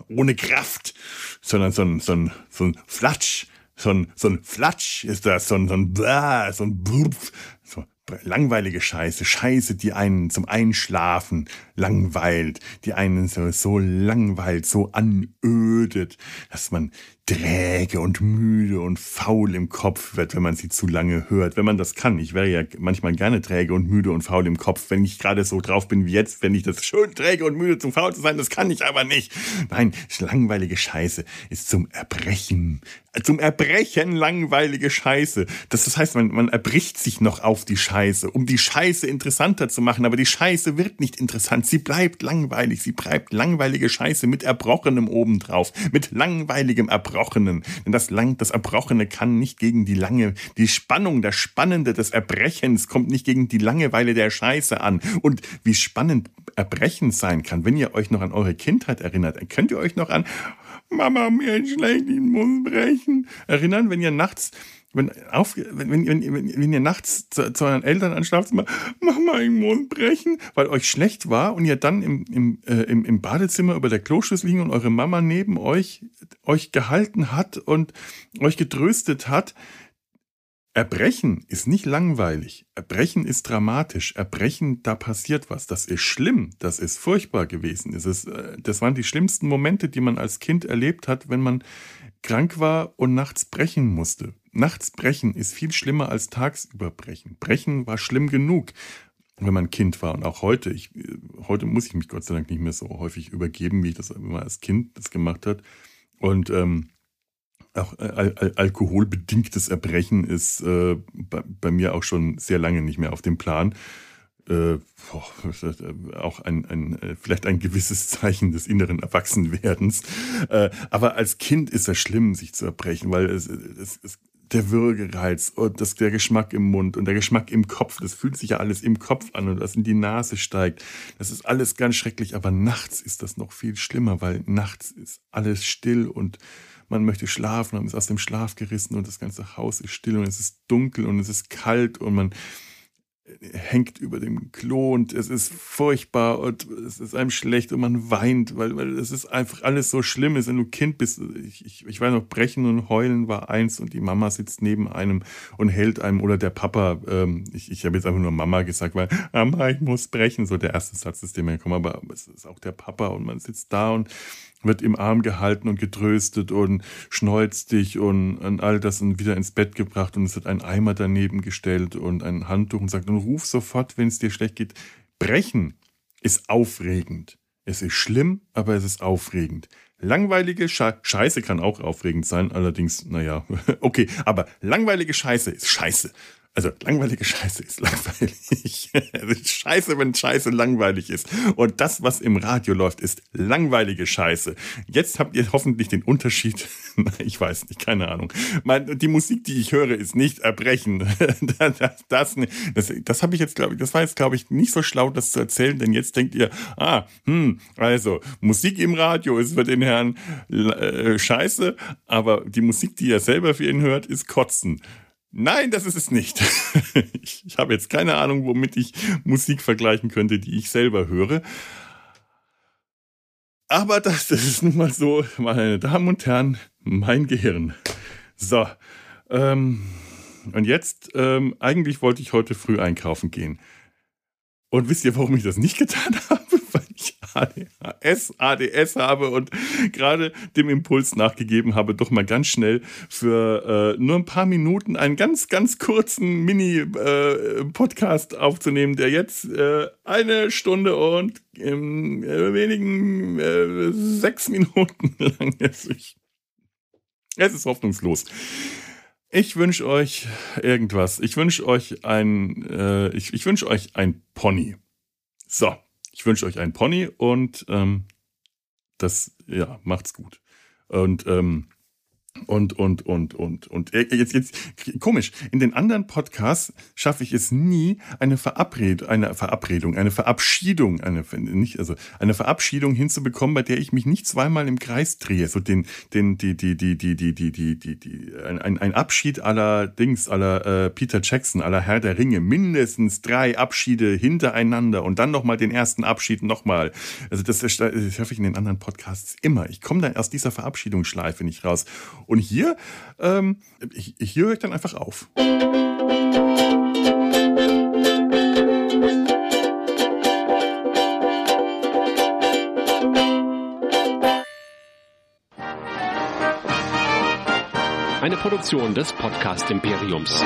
ohne Kraft, sondern so ein, so ein, so ein Flatsch, so ein, so ein Flatsch ist das, so ein, so ein, Blah, so ein Brupf, so langweilige Scheiße, Scheiße, die einen zum Einschlafen langweilt, die einen so, so langweilt, so anödet, dass man träge und müde und faul im Kopf wird, wenn man sie zu lange hört. Wenn man das kann. Ich wäre ja manchmal gerne träge und müde und faul im Kopf, wenn ich gerade so drauf bin wie jetzt, wenn ich das schön träge und müde zum faul zu sein, das kann ich aber nicht. Nein, langweilige Scheiße ist zum Erbrechen. Zum Erbrechen langweilige Scheiße. Das, das heißt, man, man erbricht sich noch auf die Scheiße, um die Scheiße interessanter zu machen, aber die Scheiße wird nicht interessant. Sie bleibt langweilig. Sie bleibt langweilige Scheiße mit Erbrochenem obendrauf. Mit langweiligem Erbrochenem Erbrochenen. Denn das, Lang, das Erbrochene kann nicht gegen die Lange, die Spannung, das Spannende des Erbrechens kommt nicht gegen die Langeweile der Scheiße an. Und wie spannend Erbrechen sein kann, wenn ihr euch noch an eure Kindheit erinnert, könnt ihr euch noch an Mama, mir ist schlecht, ich muss brechen, erinnern, wenn ihr nachts wenn, auf, wenn, wenn, wenn, wenn ihr nachts zu, zu euren Eltern ans Schlafzimmer, mach mal einen Mund brechen, weil euch schlecht war und ihr dann im, im, äh, im, im Badezimmer über der Kloschüssel liegen und eure Mama neben euch euch gehalten hat und euch getröstet hat. Erbrechen ist nicht langweilig. Erbrechen ist dramatisch. Erbrechen, da passiert was. Das ist schlimm. Das ist furchtbar gewesen. Das, ist, äh, das waren die schlimmsten Momente, die man als Kind erlebt hat, wenn man krank war und nachts brechen musste. Nachts brechen ist viel schlimmer als tagsüber brechen. Brechen war schlimm genug, wenn man Kind war. Und auch heute, ich, heute muss ich mich Gott sei Dank nicht mehr so häufig übergeben, wie ich das immer als Kind das gemacht hat. Und ähm, auch al alkoholbedingtes Erbrechen ist äh, bei, bei, mir auch schon sehr lange nicht mehr auf dem Plan. Äh, boah, auch ein, ein, äh, vielleicht ein gewisses Zeichen des inneren Erwachsenwerdens. Äh, aber als Kind ist es schlimm, sich zu erbrechen, weil es, es, es der Würgereiz und das, der Geschmack im Mund und der Geschmack im Kopf, das fühlt sich ja alles im Kopf an und was in die Nase steigt. Das ist alles ganz schrecklich, aber nachts ist das noch viel schlimmer, weil nachts ist alles still und man möchte schlafen, man ist aus dem Schlaf gerissen und das ganze Haus ist still und es ist dunkel und es ist kalt und man hängt über dem Klo und es ist furchtbar und es ist einem schlecht und man weint, weil, weil es ist einfach alles so schlimm ist, wenn du Kind bist. Ich, ich, ich weiß noch, brechen und heulen war eins und die Mama sitzt neben einem und hält einem oder der Papa, ähm, ich, ich habe jetzt einfach nur Mama gesagt, weil Mama, ich muss brechen, so der erste Satz ist dem gekommen, aber es ist auch der Papa und man sitzt da und wird im Arm gehalten und getröstet und schneuzt dich und, und all das und wieder ins Bett gebracht und es wird ein Eimer daneben gestellt und ein Handtuch und sagt, und ruf sofort, wenn es dir schlecht geht. Brechen ist aufregend. Es ist schlimm, aber es ist aufregend. Langweilige Sche Scheiße kann auch aufregend sein, allerdings, naja, okay, aber langweilige Scheiße ist Scheiße. Also langweilige Scheiße ist langweilig. ist scheiße, wenn Scheiße langweilig ist. Und das, was im Radio läuft, ist langweilige Scheiße. Jetzt habt ihr hoffentlich den Unterschied. ich weiß nicht, keine Ahnung. Die Musik, die ich höre, ist nicht Erbrechen. das, das, das, das habe ich jetzt, glaube ich, das war jetzt, glaube ich, nicht so schlau, das zu erzählen, denn jetzt denkt ihr, ah, hm, also Musik im Radio ist für den Herrn äh, Scheiße, aber die Musik, die er selber für ihn hört, ist Kotzen. Nein, das ist es nicht. ich, ich habe jetzt keine Ahnung, womit ich Musik vergleichen könnte, die ich selber höre. Aber das, das ist nun mal so, meine Damen und Herren, mein Gehirn. So, ähm, und jetzt, ähm, eigentlich wollte ich heute früh einkaufen gehen. Und wisst ihr, warum ich das nicht getan habe? ADHS, ADS habe und gerade dem Impuls nachgegeben habe, doch mal ganz schnell für äh, nur ein paar Minuten einen ganz, ganz kurzen Mini-Podcast äh, aufzunehmen, der jetzt äh, eine Stunde und in äh, wenigen äh, sechs Minuten lang ist. Ich, es ist hoffnungslos. Ich wünsche euch irgendwas. Ich wünsche euch ein, äh, ich, ich wünsche euch ein Pony. So, ich wünsche euch einen Pony und ähm, das, ja, macht's gut. Und ähm, und, und, und, und, und jetzt, jetzt, komisch. In den anderen Podcasts schaffe ich es nie, eine Verabredung, eine Verabredung, eine Verabschiedung, eine, nicht, also, eine Verabschiedung hinzubekommen, bei der ich mich nicht zweimal im Kreis drehe. So den, den, die, die, die, die, die, die, die, die, die, ein, ein Abschied aller Dings, aller äh, Peter Jackson, aller Herr der Ringe. Mindestens drei Abschiede hintereinander und dann nochmal den ersten Abschied nochmal. Also, das, das schaffe ich in den anderen Podcasts immer. Ich komme da aus dieser Verabschiedungsschleife nicht raus. Und hier, ähm, hier höre ich dann einfach auf. Eine Produktion des Podcast Imperiums.